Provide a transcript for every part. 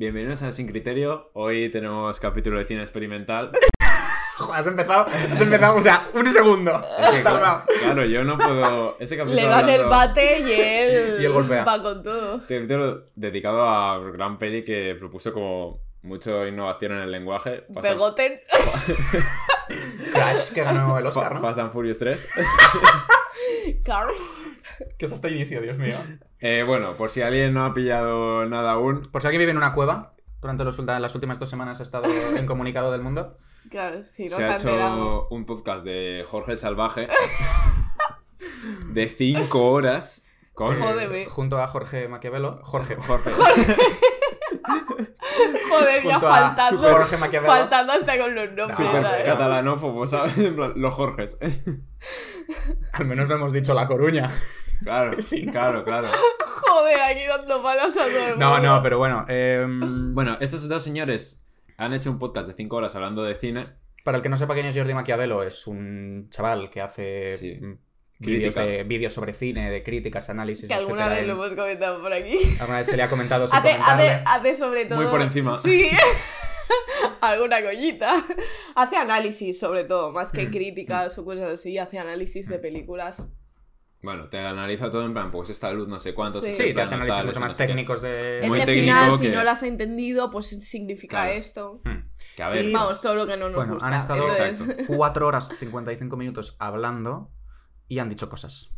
Bienvenidos a Sin Criterio. Hoy tenemos capítulo de cine experimental. Joder, has empezado, has empezado, o sea, un segundo. Es que, Has tardado. claro, claro, yo no puedo. Este capítulo Le dan el bate y él, Y él golpea. va con todo. Este capítulo dedicado a gran peli que propuso como mucha innovación en el lenguaje. Fast Pegoten. Crash, que ganó el Oscar, ¿no? Fast and Furious 3. Cars. Que es hasta inicio, Dios mío. Eh, bueno, por si alguien no ha pillado nada aún, Por si alguien vive en una cueva, durante los las últimas dos semanas ha estado incomunicado del mundo. Claro, si no se se, ha hecho un podcast de Jorge el Salvaje de 5 horas con. Jódeme. Junto a Jorge Maquiavelo. Jorge. Jorge. Joder, ya faltando. Jorge Maquiavelo. Faltando hasta con los nombres. ¿sabes? catalanófobo, ¿sabes? Los Jorges. Al menos lo hemos dicho La Coruña. Claro, Sí, ¿no? claro, claro. Joder, aquí dando palos a todo el No, mundo. no, pero bueno. em, Bueno, estos dos señores han hecho un podcast de 5 horas hablando de cine. Para el que no sepa quién es Jordi Maquiavelo, es un chaval que hace Sí. mm, vídeos, Crítica. de, vídeos sobre cine, de críticas, análisis, Que alguna etcétera, vez lo hemos comentado por aquí. Alguna vez se le ha comentado sin Hace, hace, hace sobre todo. Muy por encima. Sí. Alguna coñita. Hace análisis, sobre todo, más que Mm, críticas o cosas así. Hace análisis de películas. Bueno, te analiza todo en plan, pues esta luz no sé cuántos. Sí. este Sí, te hace análisis mucho ese más no técnicos de... Muy este técnico final, si que- no lo has entendido, pues significa Claro. esto. Hmm. Que a ver, Y- Vamos, todo lo que no nos Bueno, gusta. han estado Entonces, Exacto. 4 horas 55 minutos hablando y han dicho cosas.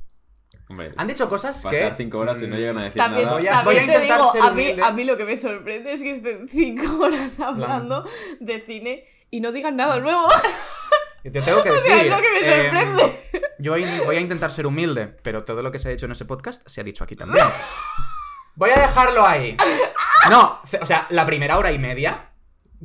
hombre, Han dicho cosas que... estar 5 horas y no mm, llegan a decir También, nada. Voy a- también voy a te digo, ser a mí, a mí lo que me sorprende es que estén cinco horas hablando de cine y no digan nada nuevo. Te tengo que O decir... sea, es lo que me eh, sorprende. yo voy, a intentar ser humilde, pero todo lo que se ha dicho en ese podcast se ha dicho aquí también. Voy a dejarlo ahí. No, o sea, la primera hora y media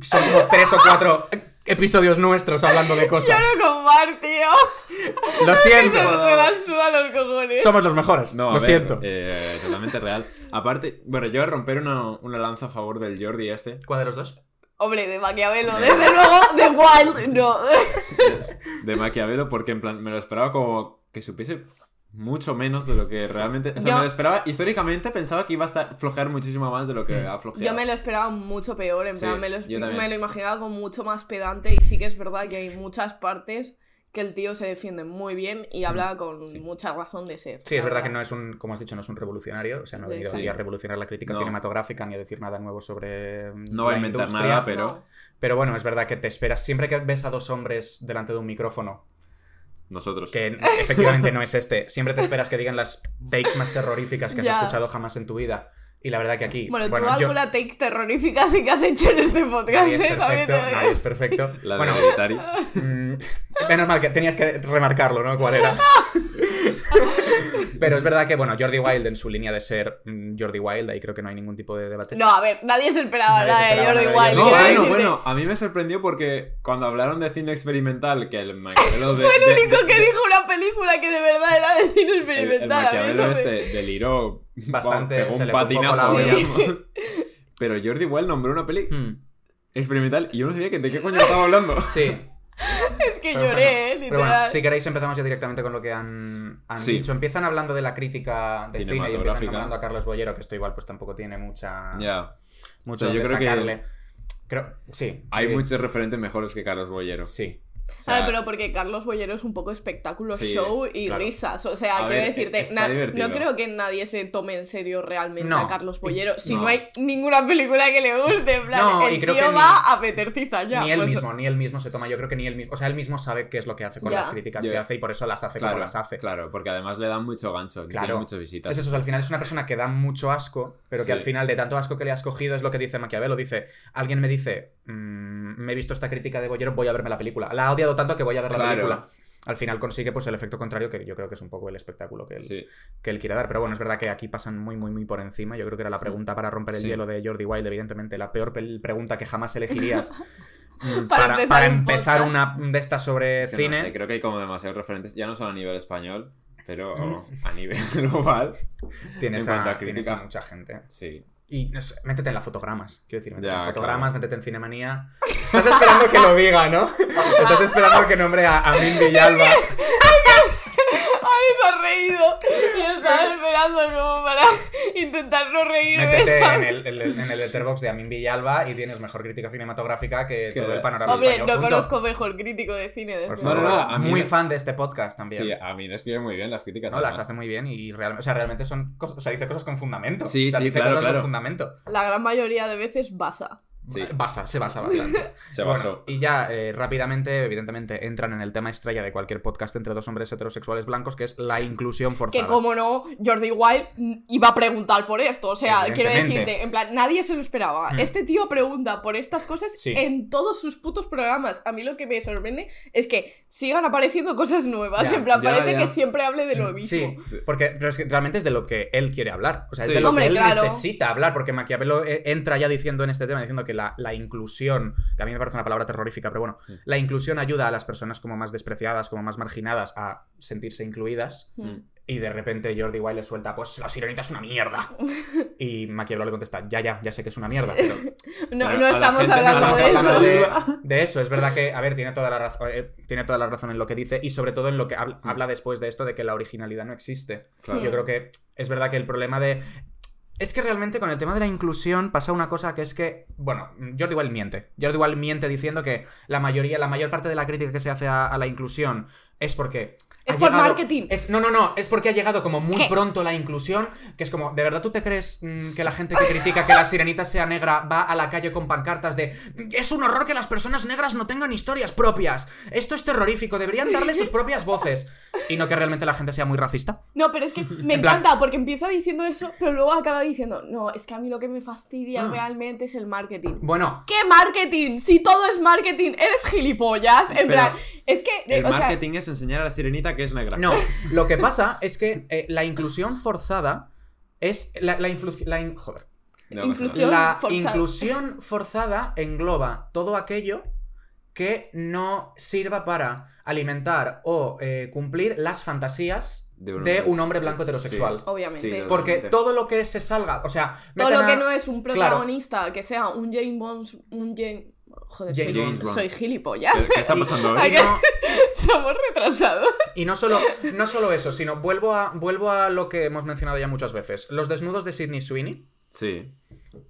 son como tres o cuatro episodios nuestros hablando de Yo cosas. no con Mar, tío. Lo siento. se la suda los cojones. Somos los mejores. No, a lo ver, siento. eh, totalmente real. Aparte, bueno, yo voy a romper una, una lanza a favor del Jordi este. ¿Cuál de los dos? Hombre, de Maquiavelo, desde luego, de Wild, no. de Maquiavelo porque en plan me lo esperaba como que supiese mucho menos de lo que realmente o sea Yo- me lo esperaba históricamente pensaba que iba a estar, flojear muchísimo más de lo que Mm. ha flojeado Yo me lo esperaba mucho peor, en Sí, plan, lo, me lo imaginaba como mucho más pedante y sí que es verdad que hay muchas partes que el tío se defiende muy bien y habla con Mm, sí. mucha razón de ser. Sí, es verdad que no es un, como has dicho, no es un revolucionario. O sea, no ha venido Sí. a revolucionar la crítica No. cinematográfica ni a decir nada nuevo sobre. no va a inventar industria. nada pero No. Pero bueno, es verdad que te esperas. Siempre que ves a dos hombres delante de un micrófono, nosotros que efectivamente no es este, siempre te esperas que digan las takes más terroríficas que has escuchado jamás en tu vida. Y la verdad que aquí. Bueno, tú yo- alguna take terrorífica sí que has hecho en este podcast, Nadie es ¿eh? También perfecto, nadie es perfecto. la de bueno, Hereditary. Mm, menos mal que tenías que remarcarlo, ¿no? ¿Cuál era? Pero es verdad que, bueno, Jordi Wild en su línea de ser mm, Jordi Wild, ahí creo que no hay ningún tipo de debate. No, a ver, nadie se esperaba nada de Jordi nada de Wild. no bueno decirte. bueno a mí me sorprendió porque cuando hablaron de cine experimental que el Maquiavelo de, Fue el de- único de- que dijo una película que de verdad era de cine el, el experimental. a mí Maquiavelo este deliró Bastante, pegó se un le fue un poco la patinazo olla. digamos. pero Jordi Wild nombró una peli Hmm, experimental y yo no sabía que de qué coño estaba hablando Sí. Es que Pero lloré, bueno, eh, Pero bueno, literal. si queréis empezamos ya directamente con lo que han, han Sí. dicho. Empiezan hablando de la crítica de cine y empiezan nombrando a Carlos Bollero, que esto igual pues tampoco tiene mucha... ya Mucho O sea, yo creo que-. Creo, sí. hay eh, muchos referentes mejores que Carlos Bollero Sí. O sea, A ver, pero porque Carlos Bollero es un poco espectáculo, Sí, show y claro. risas. O sea, A quiero ver, decirte, divertido. no creo que nadie se tome en serio realmente No. a Carlos Bollero si no. No. hay ninguna película que le guste. En plan, No, el y creo tío que ni- va a meter cizaña. ni él pues- mismo, ni él mismo se toma. Yo creo que ni él mismo. O sea, él mismo sabe qué es lo que hace con Ya. las críticas que hace y por eso las hace claro, como las hace. claro, porque además le dan mucho gancho, Claro. tiene muchas visitas. Es eso, o sea, al final es una persona que da mucho asco, pero que al final de tanto asco que le has cogido es lo que dice Maquiavelo. Dice, alguien me dice, "Mm, me he visto esta crítica de Bollero, voy a verme la película. La odiado tanto que voy a ver la película. Al final consigue pues el efecto contrario, que yo creo que es un poco el espectáculo que él, Sí. que él quiere dar. Pero bueno, es verdad que aquí pasan muy, muy, muy por encima. Yo creo que era la pregunta para romper el Sí. hielo de Jordi Wild, evidentemente, la peor pregunta que jamás elegirías mm, Para para, empezar para un empezar podcast. una de estas sobre Es que no cine. sé, creo que hay como demasiados referentes, ya no solo a nivel español, pero Mm. a nivel global. Tienes, a, tienes a mucha gente. Sí. Y no sé, métete en las fotogramas, quiero decir, métete Ya, en fotogramas, claro. métete en cinemanía. Estás esperando que lo diga, ¿no? Estás esperando que nombre a, a Min Villalba. se ha reído y estaba esperando como para intentar no reírme. Métete en el, en el, en el letterbox de Amin Villalba y tienes mejor crítica cinematográfica que todo el panorama Hombre, español no junto. conozco mejor crítico de cine desde Por No, no, favor. no, a mí muy fan de este podcast también. Sí, a mí me escribe muy bien las críticas. no, las además. hace muy bien y realmente, o sea, realmente son cosas, o sea, dice cosas con fundamento. Sí, O sea, sí, dice claro, cosas claro. con fundamento. La gran mayoría de veces basa. Sí. Basa, se basa bastante. Se Bueno, basó. y ya eh, rápidamente, evidentemente, entran en el tema estrella de cualquier podcast entre dos hombres heterosexuales blancos, que es la inclusión forzada. Que como no, Jordi Wild mm, iba a preguntar por esto. O sea, quiero decirte, en plan, nadie se lo esperaba. Hmm. Este tío pregunta por estas cosas Sí. en todos sus putos programas. A mí lo que me sorprende es que sigan apareciendo cosas nuevas. Ya, en plan, ya, parece ya. que siempre hable de lo mismo. Sí, porque pero es que realmente es de lo que él quiere hablar. O sea, es de lo Hombre, que él claro. necesita hablar. Porque Maquiavelo eh, entra ya diciendo en este tema, diciendo que la, la inclusión, que a mí me parece una palabra terrorífica, pero bueno, Sí. la inclusión ayuda a las personas como más despreciadas, como más marginadas a sentirse incluidas. Hmm. Y de repente Jordi Wild le suelta, pues la sirenita es una mierda. Y Maquiavelo le contesta, ya, ya, ya sé que es una mierda, pero No, Bueno, no estamos gente no hablando Estamos de hablando eso. de, de eso. Es verdad que, a ver, tiene toda, la razón, eh, tiene toda la razón en lo que dice y sobre todo en lo que habla, habla después de esto de que la originalidad no existe. Claro. Yo creo que es verdad que el problema de... Es que realmente con el tema de la inclusión pasa una cosa que es que, bueno, Jordi Wild miente. Jordi Wild miente diciendo que la mayoría, la mayor parte de la crítica que se hace a, a la inclusión es porque... Es por llegado- marketing. es- no, no, no, es porque ha llegado como muy ¿Qué? pronto la inclusión, que es como, ¿de verdad tú te crees mm, que la gente que critica que la sirenita sea negra va a la calle con pancartas de es un horror que las personas negras no tengan historias propias? Esto es terrorífico, deberían darle sus propias voces. Y no que realmente la gente sea muy racista. No, pero es que me En plan- encanta porque empieza diciendo eso, pero luego acaba diciendo, no, es que a mí lo que me fastidia Ah. realmente es el marketing. Bueno, ¿Qué marketing? Si todo es marketing, eres gilipollas. En plan, es que, El o sea, marketing es enseñar a la sirenita que es negra. no, lo que pasa es que eh, la inclusión forzada es la, la influ- la in- joder. No. Inclusión La forzada. inclusión forzada engloba todo aquello que no sirva para alimentar o eh, cumplir las fantasías De un de hombre. un hombre blanco heterosexual. obviamente. Sí, no, Porque todo lo que se salga, o sea, todo lo que no es un Claro. protagonista, que sea un James Bond, un James... Joder, James soy, Bond. soy gilipollas. ¿Qué, qué está pasando no- Somos retrasados. Y no solo, no solo eso, sino vuelvo a, vuelvo a lo que hemos mencionado ya muchas veces. Los desnudos de Sidney Sweeney, Sí.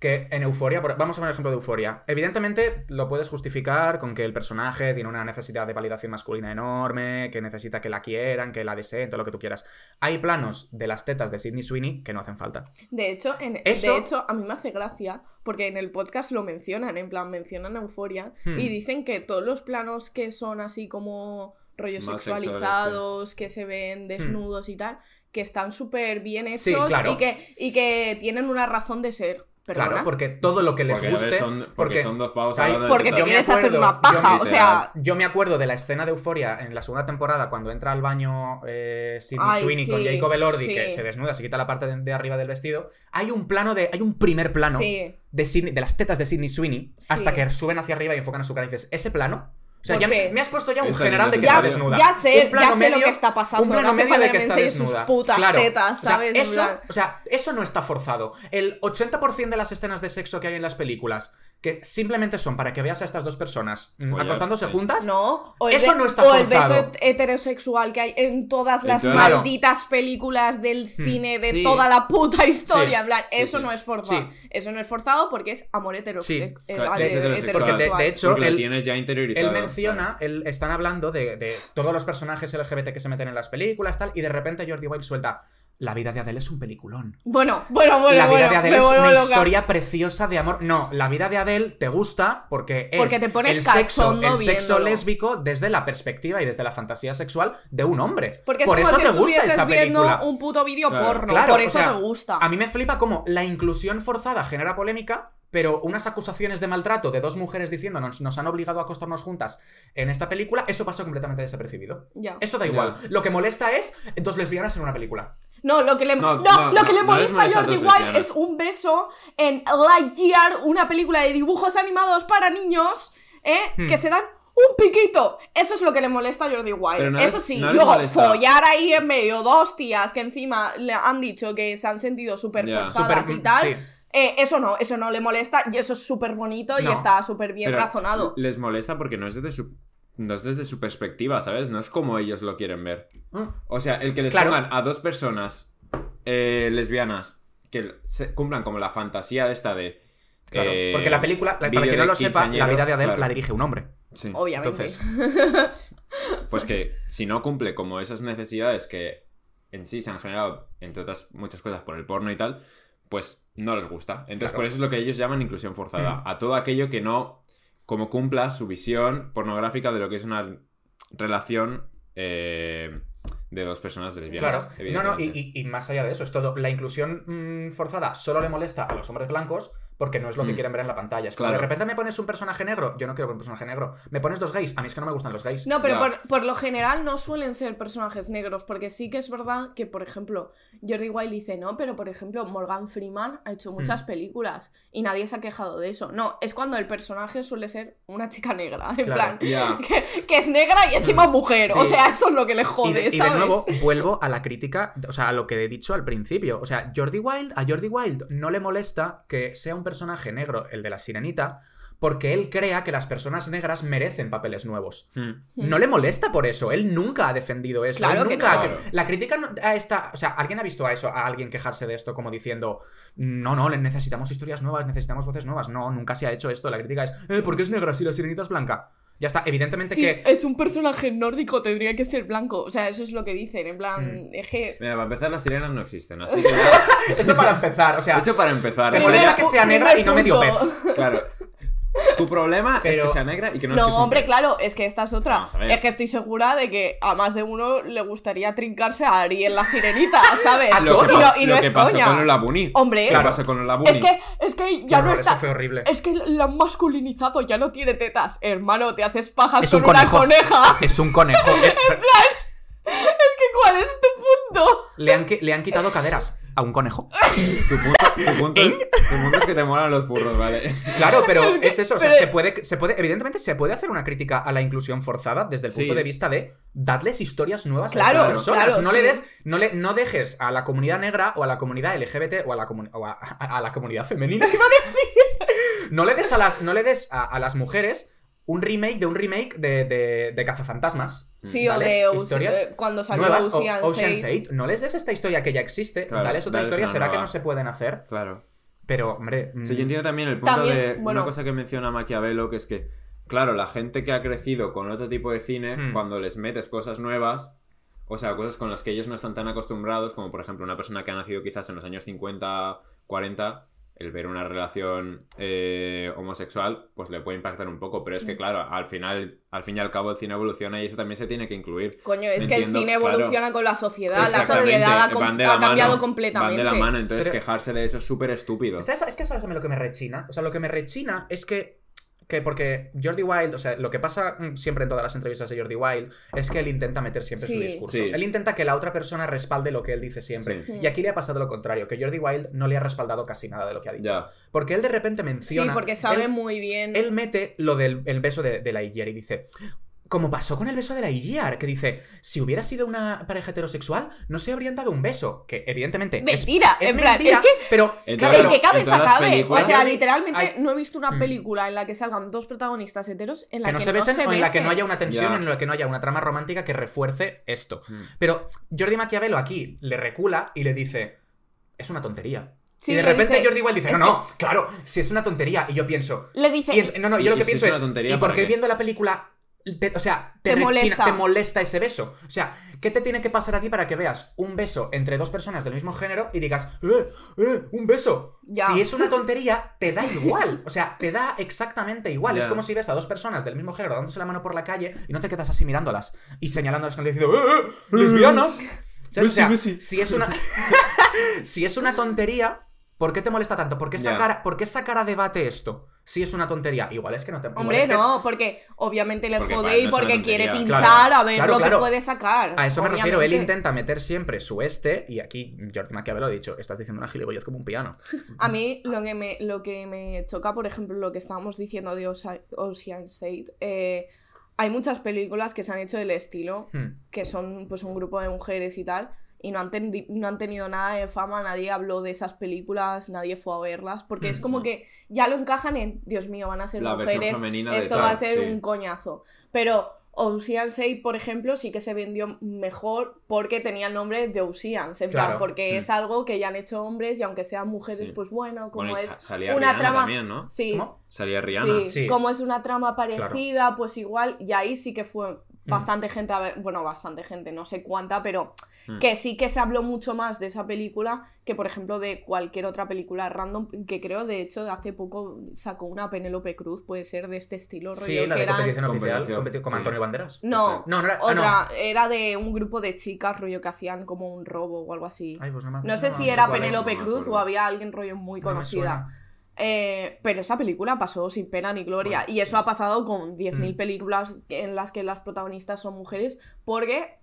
Que en Euforia, vamos a ver el ejemplo de Euforia. Evidentemente lo puedes justificar con que el personaje tiene una necesidad de validación masculina enorme, que necesita que la quieran, que la deseen, todo lo que tú quieras. Hay planos de las tetas de Sidney Sweeney que no hacen falta. De hecho, en, Eso- de hecho, a mí me hace gracia porque en el podcast lo mencionan, en plan, mencionan Euforia Hmm. y dicen que todos los planos que son así como rollos Más sexualizados, que se ven desnudos y tal, que están súper bien hechos Hmm. Sí, claro. y, que, y que tienen una razón de ser. Perdona. Claro, porque todo lo que les Porque, a ver, guste. son, porque, son dos pavos Ay, hablando de porque te tetas. yo me quieres hacer acuerdo- una paja, yo- o sea... Yo me acuerdo de la escena de Euforia en la segunda temporada cuando entra al baño eh, Sidney Ay, Sweeney con Jacob Elordi sí. que se desnuda, se quita la parte de, de arriba del vestido. Hay un plano de. Hay un primer plano Sí. de, Sidney- de las tetas de Sidney Sweeney Sí. hasta que suben hacia arriba y enfocan a su cara y dices, ese plano. O sea, ¿Por ya me, has puesto ya un general de que Ya, está desnuda. ya sé, ya sé lo que está pasando. Un plano no medio de que está desnuda. sus putas Claro. tetas, O sea, ¿sabes? Eso, o sea, eso no está forzado. El 80% de las escenas de sexo que hay en las películas, que simplemente son para que veas a estas dos personas mm, Follar, acostándose sí. juntas, No, o el, Eso no está o el beso heterosexual que hay en todas las malditas películas del cine de Sí. toda la puta historia. Sí. En plan, Sí, eso sí. no es forzado. Sí. Eso no es forzado porque es amor heterosexual. Sí. Claro, de- es heterosexual. porque de- de hecho, Porque lo él- tienes ya interiorizado. Él menciona, él, están hablando de, de todos los personajes LGBT que se meten en las películas, tal, y de repente Jordi Wild suelta, la vida de Adele es un peliculón. Bueno, bueno, bueno, la vida bueno, de Adele es una loca. historia preciosa de amor. No, la vida de Adele te gusta porque es Porque te pones el sexo, el sexo lésbico desde la perspectiva y desde la fantasía sexual de un hombre. Porque es Por como eso si te gusta esa viendo película. un puto vídeo Claro. porno. Claro, por o eso sea, te gusta. A mí me flipa como la inclusión forzada genera polémica, pero unas acusaciones de maltrato de dos mujeres diciendo nos, nos han obligado a acostarnos juntas en esta película, eso pasa completamente desapercibido. Ya. Eso da igual. Lo que molesta es dos lesbianas en una película. No, lo que le, no, No, no, lo que no, le molesta a Jordi lesbianas. es un beso en Lightyear, una película de dibujos animados para niños, ¿eh? Hmm. que se dan un piquito. Eso es lo que le molesta a Jordi no Eso sí, no luego molesta. follar ahí en medio dos tías que encima le han dicho que se han sentido súper forzadas y tal. sí. eh, eso no, eso no le molesta y eso es súper bonito y está súper bien razonado. Les molesta porque no es desde su no es desde su perspectiva, ¿sabes? No es como ellos lo quieren ver. Mm. O sea, el que les Claro. pongan a dos personas eh, lesbianas que se cumplan como la fantasía esta de. Claro, eh, porque la película, la- para quien no lo sepa, la vida de Adele claro. la dirige un hombre. Sí. Obviamente. Entonces, Pues que si no cumple como esas necesidades que en sí se han generado, entre otras muchas cosas, por el porno y tal, pues no les gusta. Entonces, Claro. por eso es lo que ellos llaman inclusión forzada. Mm. A todo aquello que no como cumpla su visión pornográfica de lo que es una relación eh, de dos personas lesbianas. Claro, no, no, y, evidentemente. y- y más allá de eso, es todo. La inclusión mm, forzada solo le molesta a los hombres blancos porque no es lo que Mm. quieren ver en la pantalla. Es como Claro. de repente me pones un personaje negro, yo no quiero ver un personaje negro. Me pones dos gays, a mí es que no me gustan los gays. No, pero por, por lo general no suelen ser personajes negros, porque sí que es verdad que, por ejemplo, Jordi Wild dice, no, pero por ejemplo, Morgan Freeman ha hecho muchas Mm. películas y nadie se ha quejado de eso. No, es cuando el personaje suele ser una chica negra, en Claro. plan, que, que es negra y encima mujer. O sea, eso es lo que le Y jode, de, y de nuevo, vuelvo a la crítica, o sea, a lo que he dicho al principio. O sea, Jordi Wild, a Jordi Wild no le molesta que sea un personaje negro, el de la sirenita, porque él crea que las personas negras merecen papeles nuevos. Mm. No le molesta por eso, él nunca ha defendido eso. Claro él que nunca no. ha- La crítica no- a esta. O sea, ¿alguien ha visto a eso, a alguien quejarse de esto como diciendo, no, no, le necesitamos historias nuevas, necesitamos voces nuevas? No, nunca se ha hecho esto. La crítica es, eh, ¿por qué es negra si la sirenita es blanca? Ya está, evidentemente Sí, que. es un personaje nórdico, tendría que ser blanco. O sea, eso es lo que dicen, en plan, Mm. es que... Mira, para empezar, las sirenas no existen, así que Eso para empezar, o sea. Eso para empezar. Me molesta que sea negra y no me dio punto. pez. Claro. Tu problema es que sea negra y que no, No, es que sea un hombre, claro, es que esta es otra. Vamos a ver. Es que estoy segura de que a más de uno le gustaría trincarse a Ari en la sirenita, ¿sabes? A Lo que, y no, pas- y lo no que es pasó coña. con el Labuni. Hombre, ¿Qué Claro. pasó con el Labuni? es que, es que ya no está. Eso fue horrible. Es que la han masculinizado, ya no tiene tetas. Hermano, te haces pajas Es con un una conejo. coneja. Es un conejo. Eh, pero- Es que, ¿cuál es tu punto? le, han, le han quitado caderas a un conejo. Tu punto, tu punto es, tu punto es que te molan los furros, ¿vale? Claro, pero es eso. O sea, Pero- se puede, se puede. Evidentemente, se puede hacer una crítica a la inclusión forzada desde el Sí. punto de vista de dadles historias nuevas Claro, a las personas. claro, no sí. le des, no le, no dejes a la comunidad negra o a la comunidad LGBT o a la, o a, a- a la comunidad femenina. ¿qué iba a decir? No le des a las, no le des a, a las mujeres un remake de un remake de, de, de cazafantasmas. Sí, o de historias eh, cuando salió nuevas o- Ocean's Ocean's Eight. 8. No les des esta historia que ya existe, Claro, dales otra dales historia, será que no se pueden hacer. Claro. Pero, hombre. Sí, yo mm, entiendo también el punto También, de bueno. una cosa que menciona Maquiavelo, que es que, claro, la gente que ha crecido con otro tipo de cine, Hmm. cuando les metes cosas nuevas, o sea, cosas con las que ellos no están tan acostumbrados, como por ejemplo una persona que ha nacido quizás en los años 50, 40, el ver una relación eh, homosexual, pues le puede impactar un poco. Pero es Mm. que, claro, al final, al fin y al cabo, el cine evoluciona y eso también se tiene que incluir. Coño, es Me que entiendo, el cine claro. evoluciona con la sociedad. La sociedad ha, com- de ha la cambiado mano, completamente. Van de la mano, entonces Pero- quejarse de eso es súper estúpido. ¿Sabes, es que sabes a mí lo que me rechina. O sea, lo que me rechina es que. Que porque Jordi Wild, o sea, lo que pasa mm, siempre en todas las entrevistas de Jordi Wild es que él intenta meter siempre su Sí. discurso. Sí. Él intenta que la otra persona respalde lo que él dice siempre. Sí. Y aquí le ha pasado lo contrario, que Jordi Wild no le ha respaldado casi nada de lo que ha dicho. Ya. Porque él de repente Sí, menciona. porque sabe él- muy bien. él mete lo del el beso de, de la Iggyar y dice. Como pasó con el beso de la Iggyar, que dice, si hubiera sido una pareja heterosexual, no se habrían dado un beso. Que evidentemente es, Mentira, es en plan, mentira, es que pero En claro, todas ¿En qué las- cabeza cabe? O sea, Hay- literalmente hay- no he visto una Mm. película en la que salgan dos protagonistas heteros en la que que, no se besen o en la que no besen. haya una tensión, en la que no haya una trama romántica que refuerce esto. Mm. Pero Jordi Maquiavelo aquí le recula y le dice, es una tontería. Sí, y de repente dice, Jordi igual dice, "Es no, no, claro, si es una tontería. Y yo pienso, Le dice, y no, no, yo Y- lo que pienso es es, una tontería, ¿y por ¿para qué qué? viendo la película, te- o sea, te, Te rechina- molesta. te molesta ese beso? O sea, ¿qué te tiene que pasar a ti para que veas un beso entre dos personas del mismo género y digas, eh, eh, un beso? Ya. Si es una tontería, te da igual. O sea, te da exactamente igual. Es como si ves a dos personas del mismo género dándose la mano por la calle y no te quedas así mirándolas y señalándolas con el dedo diciendo, ¡eh, eh, lesbianas! ¿Sabes? O sea, si es una. si es una tontería, ¿por qué te molesta tanto? ¿Por qué, sacar, ¿Por qué sacar a debate esto? Si es una tontería. Igual es que no te. Hombre, es que- no, porque obviamente le Porque jode y porque quiere pinchar Claro, a ver claro, lo claro. que puede sacar. A eso me refiero, él intenta meter siempre su este, y aquí Jordi Maquiavelo ha dicho, estás diciendo una gilipollez como un piano. A mí lo que me, lo que me choca, por ejemplo, lo que estábamos diciendo de Ocean's 8, eh, hay muchas películas que se han hecho del estilo, Hmm. que son pues un grupo de mujeres y tal, y no han, tendi- no han tenido nada de fama, nadie habló de esas películas, nadie fue a verlas, porque es como Mm. que ya lo encajan en, Dios mío, van a ser La mujeres, esto tal, va a ser sí. un coñazo. Pero Ocean's 8, por ejemplo, sí que se vendió mejor porque tenía el nombre de Oceans, en Claro. plan, porque Mm. es algo que ya han hecho hombres y aunque sean mujeres, Sí. pues bueno, como Bueno, es una Rihanna trama... también, ¿no? Sí, ¿Cómo? Salía Rihanna. sí, Sí. como es una trama parecida, pues igual, y ahí sí que fue Mm. bastante gente a ver, bueno, bastante gente, no sé cuánta, pero Mm. que sí que se habló mucho más de esa película que, por ejemplo, de cualquier otra película random, que creo, de hecho, hace poco sacó una Penélope Cruz, puede ser de este estilo, rollo, Sí, la que de eran- competición oficial, Competición, con sí. Antonio Banderas. No, No, no era. ah, otra, era de un grupo de chicas, rollo, que hacían como un robo o algo así. Ay, pues no, me- No sé no, si no era es. Penélope Cruz o había alguien rollo muy conocida. Eh, pero esa película pasó sin pena ni gloria. Bueno. Y eso ha pasado con 10.000 Mm. películas en las que las protagonistas son mujeres, porque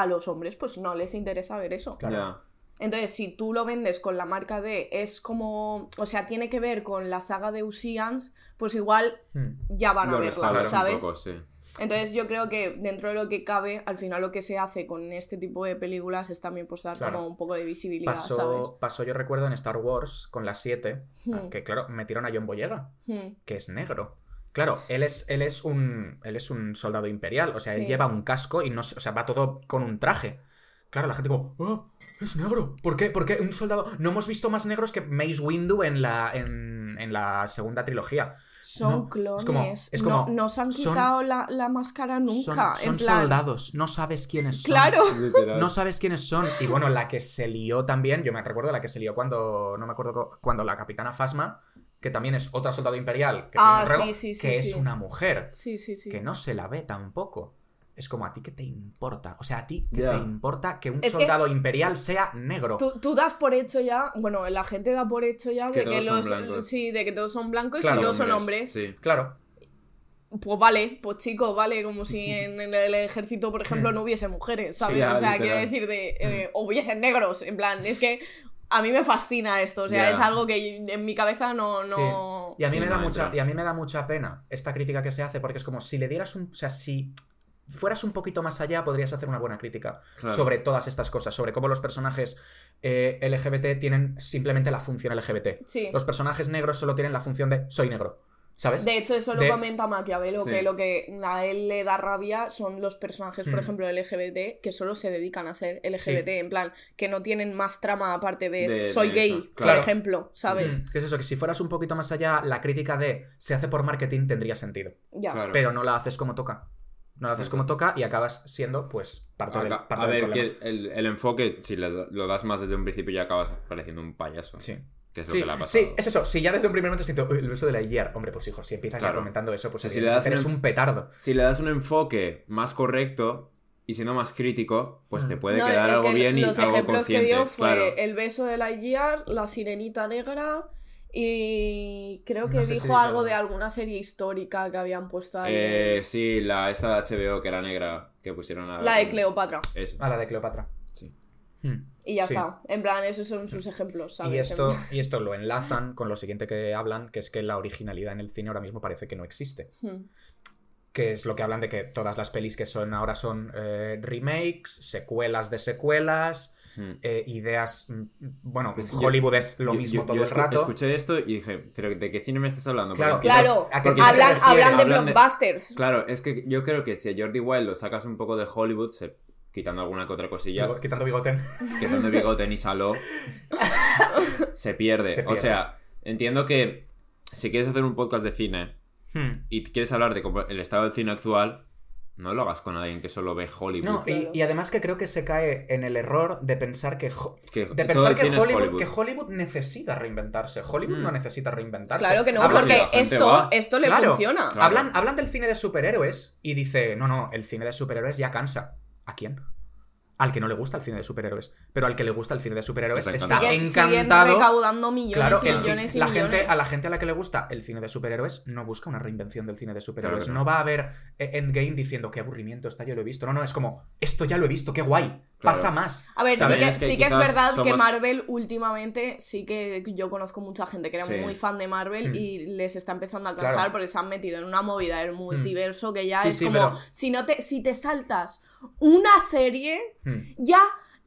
a los hombres pues no les interesa ver eso. Claro. Entonces, si tú lo vendes con la marca de es como, o sea, tiene que ver con la saga de Oceans, pues igual Hmm. ya van a Lo verla, un ¿sabes? poco, sí. Entonces yo creo que dentro de lo que cabe, al final lo que se hace con este tipo de películas es también pues dar Claro. como un poco de visibilidad, ¿sabes? Pasó, pasó, yo recuerdo, en Star Wars con las 7, Hmm. que claro, metieron a John Boyega, Hmm. que es negro. Claro, él es, él es un. Él es un soldado imperial. O sea, él lleva un casco y no se- o sea, va todo con un traje. Claro, la gente como, ¡Oh! Es negro. ¿Por qué? ¿Por qué un soldado? No hemos visto más negros que Mace Windu en la, en, en la segunda trilogía. Son No, clones. es como- es no, como- no se han son- quitado la, la máscara nunca. Son, son en plan, soldados, no sabes quiénes son. Claro. No sabes quiénes son. Y bueno, la que se lió también, yo me recuerdo la que se lió cuando, no me acuerdo, cuando la capitana Fasma, que también es otra soldado imperial, que, Ah, tiene un rego, sí, sí, sí, que es una mujer, Sí, sí, sí. que no se la ve tampoco. Es como a ti que te importa. O sea, a ti que te importa que un Es que- soldado imperial sea negro. Tú, tú das por hecho ya, bueno, la gente da por hecho ya Que de que todos son los de que todos son blancos Claro, y todos son hombres. Sí. Claro. Pues vale, pues chico, vale, como si en el, ejército, por ejemplo, Mm. no hubiese mujeres, ¿sabes? Sí, ya, o sea, literal. quiero decir de eh, o hubiesen negros, en plan, es que a mí me fascina esto, o sea, es algo que en mi cabeza no no Y a mí Sí, me da mucha, y a mí me da mucha pena esta crítica que se hace, porque es como si le dieras un. O sea, si fueras un poquito más allá, podrías hacer una buena crítica Claro. sobre todas estas cosas, sobre cómo los personajes eh, LGBT tienen simplemente la función LGBT. Sí. Los personajes negros solo tienen la función de soy negro. ¿Sabes? De hecho, eso De- lo comenta Maquiavelo, Sí. que lo que a él le da rabia son los personajes, por Mm. ejemplo, LGBT, que solo se dedican a ser LGBT, en plan, que no tienen más trama aparte de, De- soy de gay, eso, por claro. ejemplo, ¿sabes? ¿Qué es eso? Que si fueras un poquito más allá, la crítica de se hace por marketing tendría sentido. Ya. Claro. Pero no la haces como toca. No la haces como toca y acabas siendo, pues, parte, del, parte a del ver, problema. que el, el enfoque, si lo das más desde un principio, ya acabas pareciendo un payaso. Sí. Que es lo Sí, que le ha pasado. sí, es eso. Si ya desde un primer momento siento "Uy, el beso de la IER, hombre, pues hijo, si empiezas ya comentando eso, pues O sea, si le das eres un- un petardo. Si le das un enfoque más correcto y siendo más crítico, pues te Mm. puede No, quedar algo que bien y los algo ejemplos consciente. que dio fue claro. el beso de la Lightyear, la sirenita negra y creo que No sé si dijo algo algo. de alguna serie histórica que habían puesto ahí. Eh, sí, la esta de HBO que era negra, que pusieron a... la de Cleopatra. Eso, A la de Cleopatra. sí. Hmm. Y ya Sí. está. En plan, esos son sus ejemplos, ¿sabes? Y esto, y esto lo enlazan con lo siguiente que hablan, que es que la originalidad en el cine ahora mismo parece que no existe. Hmm. Que es lo que hablan de que todas las pelis que son ahora son eh, remakes, secuelas de secuelas, Hmm. eh, ideas. mm, Bueno, Pues yo- Hollywood es lo Yo- mismo yo- todo yo el escu- rato. Escuché esto y dije, ¿pero de qué cine me estás hablando? Claro, Claro, ¿A qué se hablan, hablan de Hablan de- blockbusters. Claro, es que yo creo que si a Jordi Wild lo sacas un poco de Hollywood, se- quitando alguna que otra cosilla, Bigo- Quitando bigote. quitando bigote ni saló, se pierde. Se O sea, entiendo que si quieres hacer un podcast de cine Hmm. y quieres hablar de cómo- el estado del cine actual, no lo hagas con alguien que solo ve Hollywood. No, y, y además que creo que se cae en el error de pensar que, Ho- que de todo pensar el que Hollywood, que Hollywood necesita reinventarse. Hollywood Mm. no necesita reinventarse. Claro que no, Hablan, porque esto, va. esto le Claro. funciona. Claro. hablan, hablan del cine de superhéroes y dice, no, no, el cine de superhéroes ya cansa. ¿A quién? Al que no le gusta el cine de superhéroes. Pero al que le gusta el cine de superhéroes Está está Siguen, siguen encantado. recaudando millones Claro, y millones y la, millones. gente, a la gente a la que le gusta el cine de superhéroes no busca una reinvención del cine de superhéroes. Claro no. no. va a haber eh, Endgame diciendo qué aburrimiento está, yo lo he visto. No, no, es como, esto ya lo he visto, qué guay. Claro. Pasa más. A ver, sí que, Es que sí que es verdad que Marvel últimamente, sí que yo conozco mucha gente que era Sí. muy fan de Marvel Hmm. y les está empezando a cansar Claro. porque se han metido en una movida del multiverso que ya Sí, es sí, como, pero- si, no te, si te saltas una serie, Hmm. ya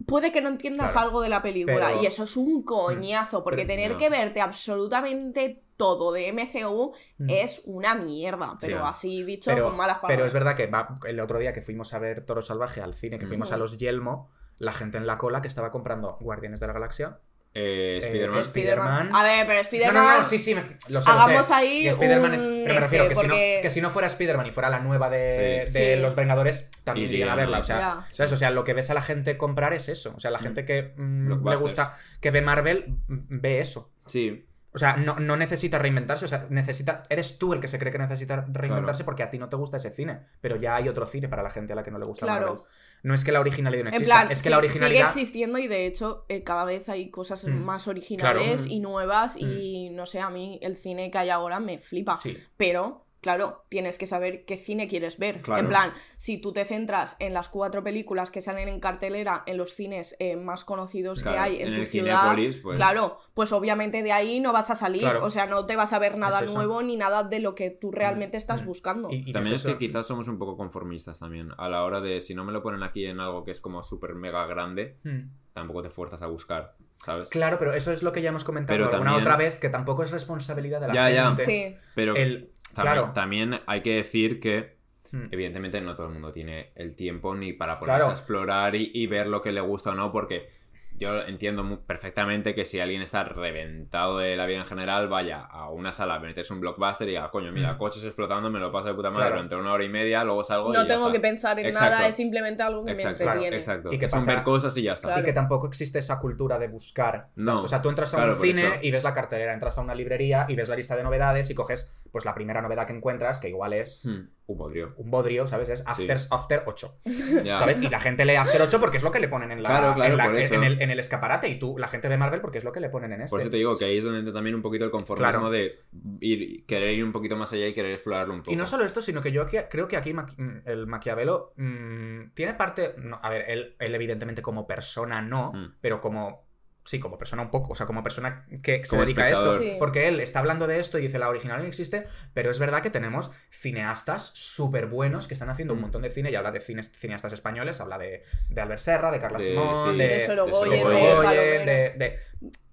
puede que no entiendas Claro. algo de la película. Pero- Y eso es un coñazo, porque Pero- tener no. que verte absolutamente todo de MCU Mm. es una mierda. Pero Sí. así dicho Pero, con malas palabras. pero es verdad que va- el otro día que fuimos a ver Toro Salvaje al cine, que Mm. fuimos a los Yelmo, la gente en la cola que estaba comprando Guardianes de la Galaxia. Eh, Spider-Man. es- Spider-Man. Spider-Man. A ver, pero No, Spider-Man. no, no, sí, sí, me- lo sé, lo Hagamos sé. ahí Spider-Man es- un pero me refiero este, que, si porque- no, que si no fuera Spider-Man y fuera la nueva de, Sí. de Sí. los Vengadores, también irían a verla. O ¿no? sea. ¿sabes? O sea, lo que ves a la gente comprar es eso. O sea, la gente que mm, le gusta, que ve Marvel, mm, ve eso. Sí. O sea, no, no necesita reinventarse, o sea, necesita. Eres tú el que se cree que necesita reinventarse Claro. porque a ti no te gusta ese cine. Pero ya hay otro cine para la gente a la que no le gusta Claro. Marvel. No es que la originalidad no En exista, plan, es que sí, la sigue originalidad. existiendo y de hecho eh, cada vez hay cosas Mm. más originales Claro. y nuevas y no sé, a mí el cine que hay ahora me flipa. Sí. Pero, claro, tienes que saber qué cine quieres ver. Claro. En plan, si tú te centras en las cuatro películas que salen en cartelera en los cines eh, más conocidos Claro, que hay en, en tu el ciudad, pues- claro, pues obviamente de ahí no vas a salir. Claro. O sea, no te vas a ver nada Es nuevo ni nada de lo que tú realmente estás Mm. buscando. Y- y También es es que quizás somos un poco conformistas también. A la hora de, si no me lo ponen aquí en algo que es como súper mega grande, Mm. tampoco te fuerzas a buscar, ¿sabes? Claro, pero eso es lo que ya hemos comentado Pero alguna también- otra vez, que tampoco es responsabilidad de la Ya, ya. gente. Sí. Pero El, también, claro. también hay que decir que, Mm. evidentemente, no todo el mundo tiene el tiempo ni para ponerse Claro. a explorar y, y ver lo que le gusta o no, porque yo entiendo perfectamente que si alguien está reventado de la vida en general, vaya a una sala a meterse un blockbuster y diga, coño, mira, Mm. coches explotando, me lo paso de puta madre Claro. durante una hora y media, luego salgo y No ya tengo está. que pensar en Exacto. nada, es simplemente algo que Exacto, me entretiene. exacto. ¿Y qué Son ver cosas y ya está. Claro. Y que tampoco existe esa cultura de buscar. No. O sea, tú entras a Claro, un cine eso. y ves la cartelera, entras a una librería y ves la lista de novedades y coges pues la primera novedad que encuentras, que igual es Hmm, un bodrio. un bodrio, ¿sabes? Es After, After 8. Ya. ¿Sabes? Y la gente lee After 8 porque es lo que le ponen en, la, Claro, claro, en, la- en el, en el escaparate. Y tú, la gente ve Marvel porque es lo que le ponen en este. Por eso te digo que ahí es donde entra también un poquito el conformismo Claro. de ir, querer ir un poquito más allá y querer explorarlo un poco. Y no solo esto, sino que yo aquí- creo que aquí Maqui- mm, el Maquiavelo mm, tiene parte. no, a ver, él, él evidentemente como persona no, Mm. pero como. Sí, como persona un poco, o sea, como persona que se Como dedica a esto. Sí. Porque él está hablando de esto y dice la original no existe, pero es verdad que tenemos cineastas súper buenos que están haciendo un Mm. montón de cine y habla de cines- cineastas españoles, habla de, de Albert Serra, de Carla De- Simón, sí, de, De Sorogoyen, Sorogoyen, de- de-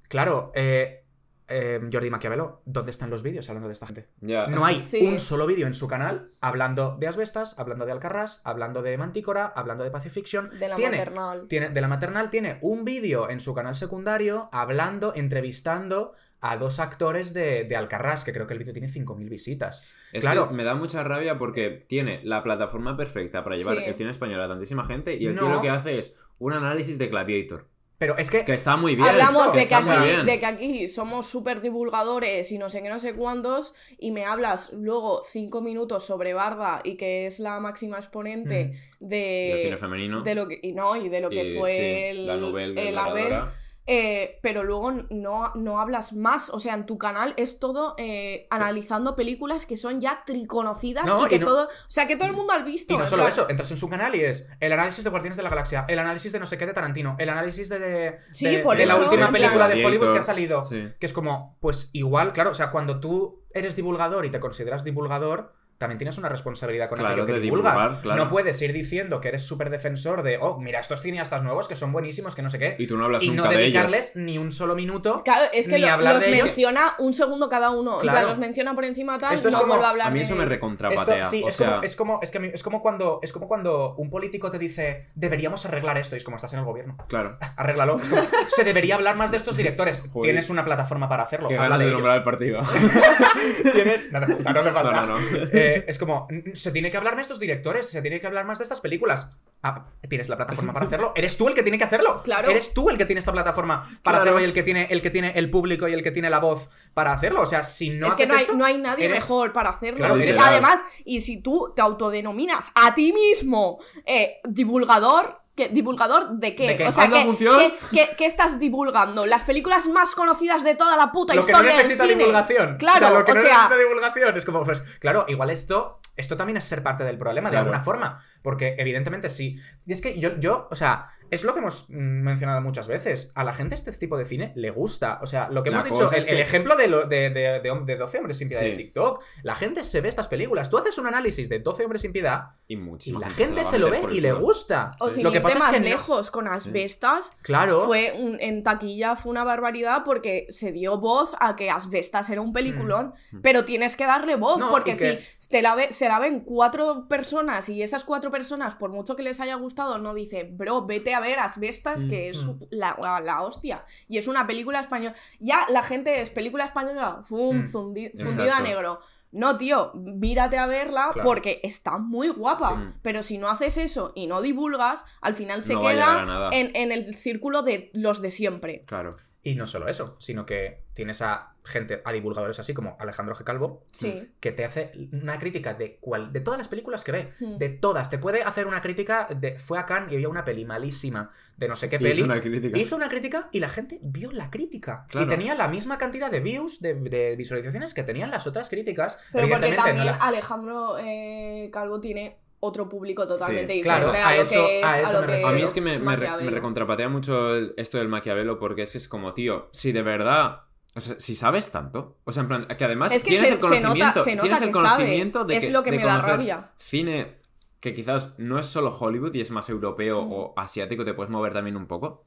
Claro, eh, eh, Jordi Maquiavelo, ¿dónde están los vídeos hablando de esta gente? No hay Sí. un solo vídeo en su canal hablando de asbestas, hablando de Alcarrás, hablando de Mantícora, hablando de Pacifiction. De la tiene, maternal. tiene- de la maternal tiene un vídeo en su canal secundario hablando, entrevistando a dos actores de, de Alcarrás, que creo que el vídeo tiene 5.000 visitas. Es Claro. que me da mucha rabia porque tiene la plataforma perfecta para llevar Sí. el cine español a tantísima gente y el tío lo que hace es un análisis de Gladiator. Pero es que... Que está muy bien. Hablamos de que, aquí, bien. de que aquí somos súper divulgadores y no sé qué, no sé cuántos, y me hablas luego cinco minutos sobre Barda y que es la máxima exponente de, Del cine femenino. de lo que y no y de lo que Y, fue sí, el, la el. Abel, eh, pero luego no, no hablas más, o sea, en tu canal es todo eh, analizando películas que son ya triconocidas No, y que y no- todo, o sea, que todo el mundo ha visto. Y no solo plan- eso, entras en su canal y es el análisis de Guardianes de la Galaxia, el análisis de no sé qué de Tarantino, el análisis de, de, Sí, de- por de la eso, última película de Hollywood que ha salido. Sí. Que es como, pues igual, claro, o sea, cuando tú eres divulgador y te consideras divulgador, también tienes una responsabilidad con Claro, aquello que divulgas. divulgar, claro. No puedes ir diciendo que eres súper defensor de, oh, mira, estos cineastas nuevos que son buenísimos, que no sé qué, Y tú no hablas y nunca no de ellos. dedicarles ni un solo minuto. Claro, es que ni lo- hablar los de ellos. menciona un segundo cada uno. Claro. los menciona por encima tal, Esto es no como- vuelve a hablar A mí de- eso me Esto, recontrapatea. sí, o es, sea, como, es como es que mí- es como cuando es como cuando un político te dice deberíamos arreglar esto y es como estás en el gobierno claro. arréglalo como, se debería hablar más de estos directores Joder. tienes una plataforma para hacerlo Qué habla de nombrar el partido. tienes. No, no, no. Eh, es como se tiene que hablar más de estos directores se tiene que hablar más de estas películas Ah, tienes la plataforma para hacerlo eres tú el que tiene que hacerlo Claro. eres tú el que tiene esta plataforma para Claro. hacerlo y el que tiene el que tiene el público y el que tiene la voz para hacerlo o sea si no es que no hay, esto, no hay nadie eres- mejor para hacerlo. Claro, Y literal. además, y si tú te autodenominas a ti mismo eh, divulgador. ¿Qué- ¿Divulgador de qué? ¿De qué? O sea, ¿Anda, ¿qué, función? qué- qué- estás divulgando? Las películas más conocidas de toda la puta lo que no historia necesita del cine. divulgación. Claro, o sea, lo que o no sea- necesita divulgación. Es como, pues, claro, igual esto esto también es ser parte del problema de alguna forma. Porque evidentemente sí. Y es que yo, yo, o sea, es lo que hemos mm, mencionado muchas veces. A la gente este tipo de cine le gusta. O sea, lo que La hemos dicho, el, es el ejemplo de, lo- de, de, de, hom- de 12 hombres sin piedad Sí. de TikTok. La gente se ve estas películas. Tú haces un análisis de 12 hombres sin piedad Y y la gente se lo ve y le gusta. O Sí. sin Lo que pasa es que no- lejos, con Asbestas, Claro. fue un- en taquilla fue una barbaridad porque se dio voz a que Asbestas era un peliculón, Mm. pero tienes que darle voz No, porque que- si te la ve- se la ven cuatro personas y esas cuatro personas, por mucho que les haya gustado, no dice, bro, vete a ver Asbestas, Mm, que es mm. la, la- la hostia. Y es una película española. Ya la gente es película española, fum, Mm, fundi- fundida a negro. No, tío, mírate a verla Claro. porque está muy guapa. Sí. Pero si no haces eso y no divulgas, al final se No queda en, en el círculo de los de siempre. Claro. Y no solo eso, sino que tienes a gente, a divulgadores así como Alejandro G. Calvo, Sí. que te hace una crítica de cual, de todas las películas que ve. Hmm. De todas. Te puede hacer una crítica de. Fue a Cannes y había una peli malísima de no sé qué peli. hizo una crítica. Hizo una crítica y la gente vio la crítica. Claro. Y tenía la misma cantidad de views, de, de visualizaciones que tenían las otras críticas. Pero porque no también la- Alejandro eh, Calvo tiene otro público totalmente Sí. diferente Claro, a, a lo eso- que es, a eso lo me que refiero. A mí es que me, me, me recontrapatea mucho el- esto del Maquiavelo porque es que es como, tío, si de verdad. O sea, si sabes tanto. O sea, en plan, que además Es que tienes se- el se nota- conocimiento. se nota tienes el que sabe. conocimiento de Es que, lo que de me da rabia. Cine que quizás no es solo Hollywood y es más europeo Mm. o asiático, te puedes mover también un poco.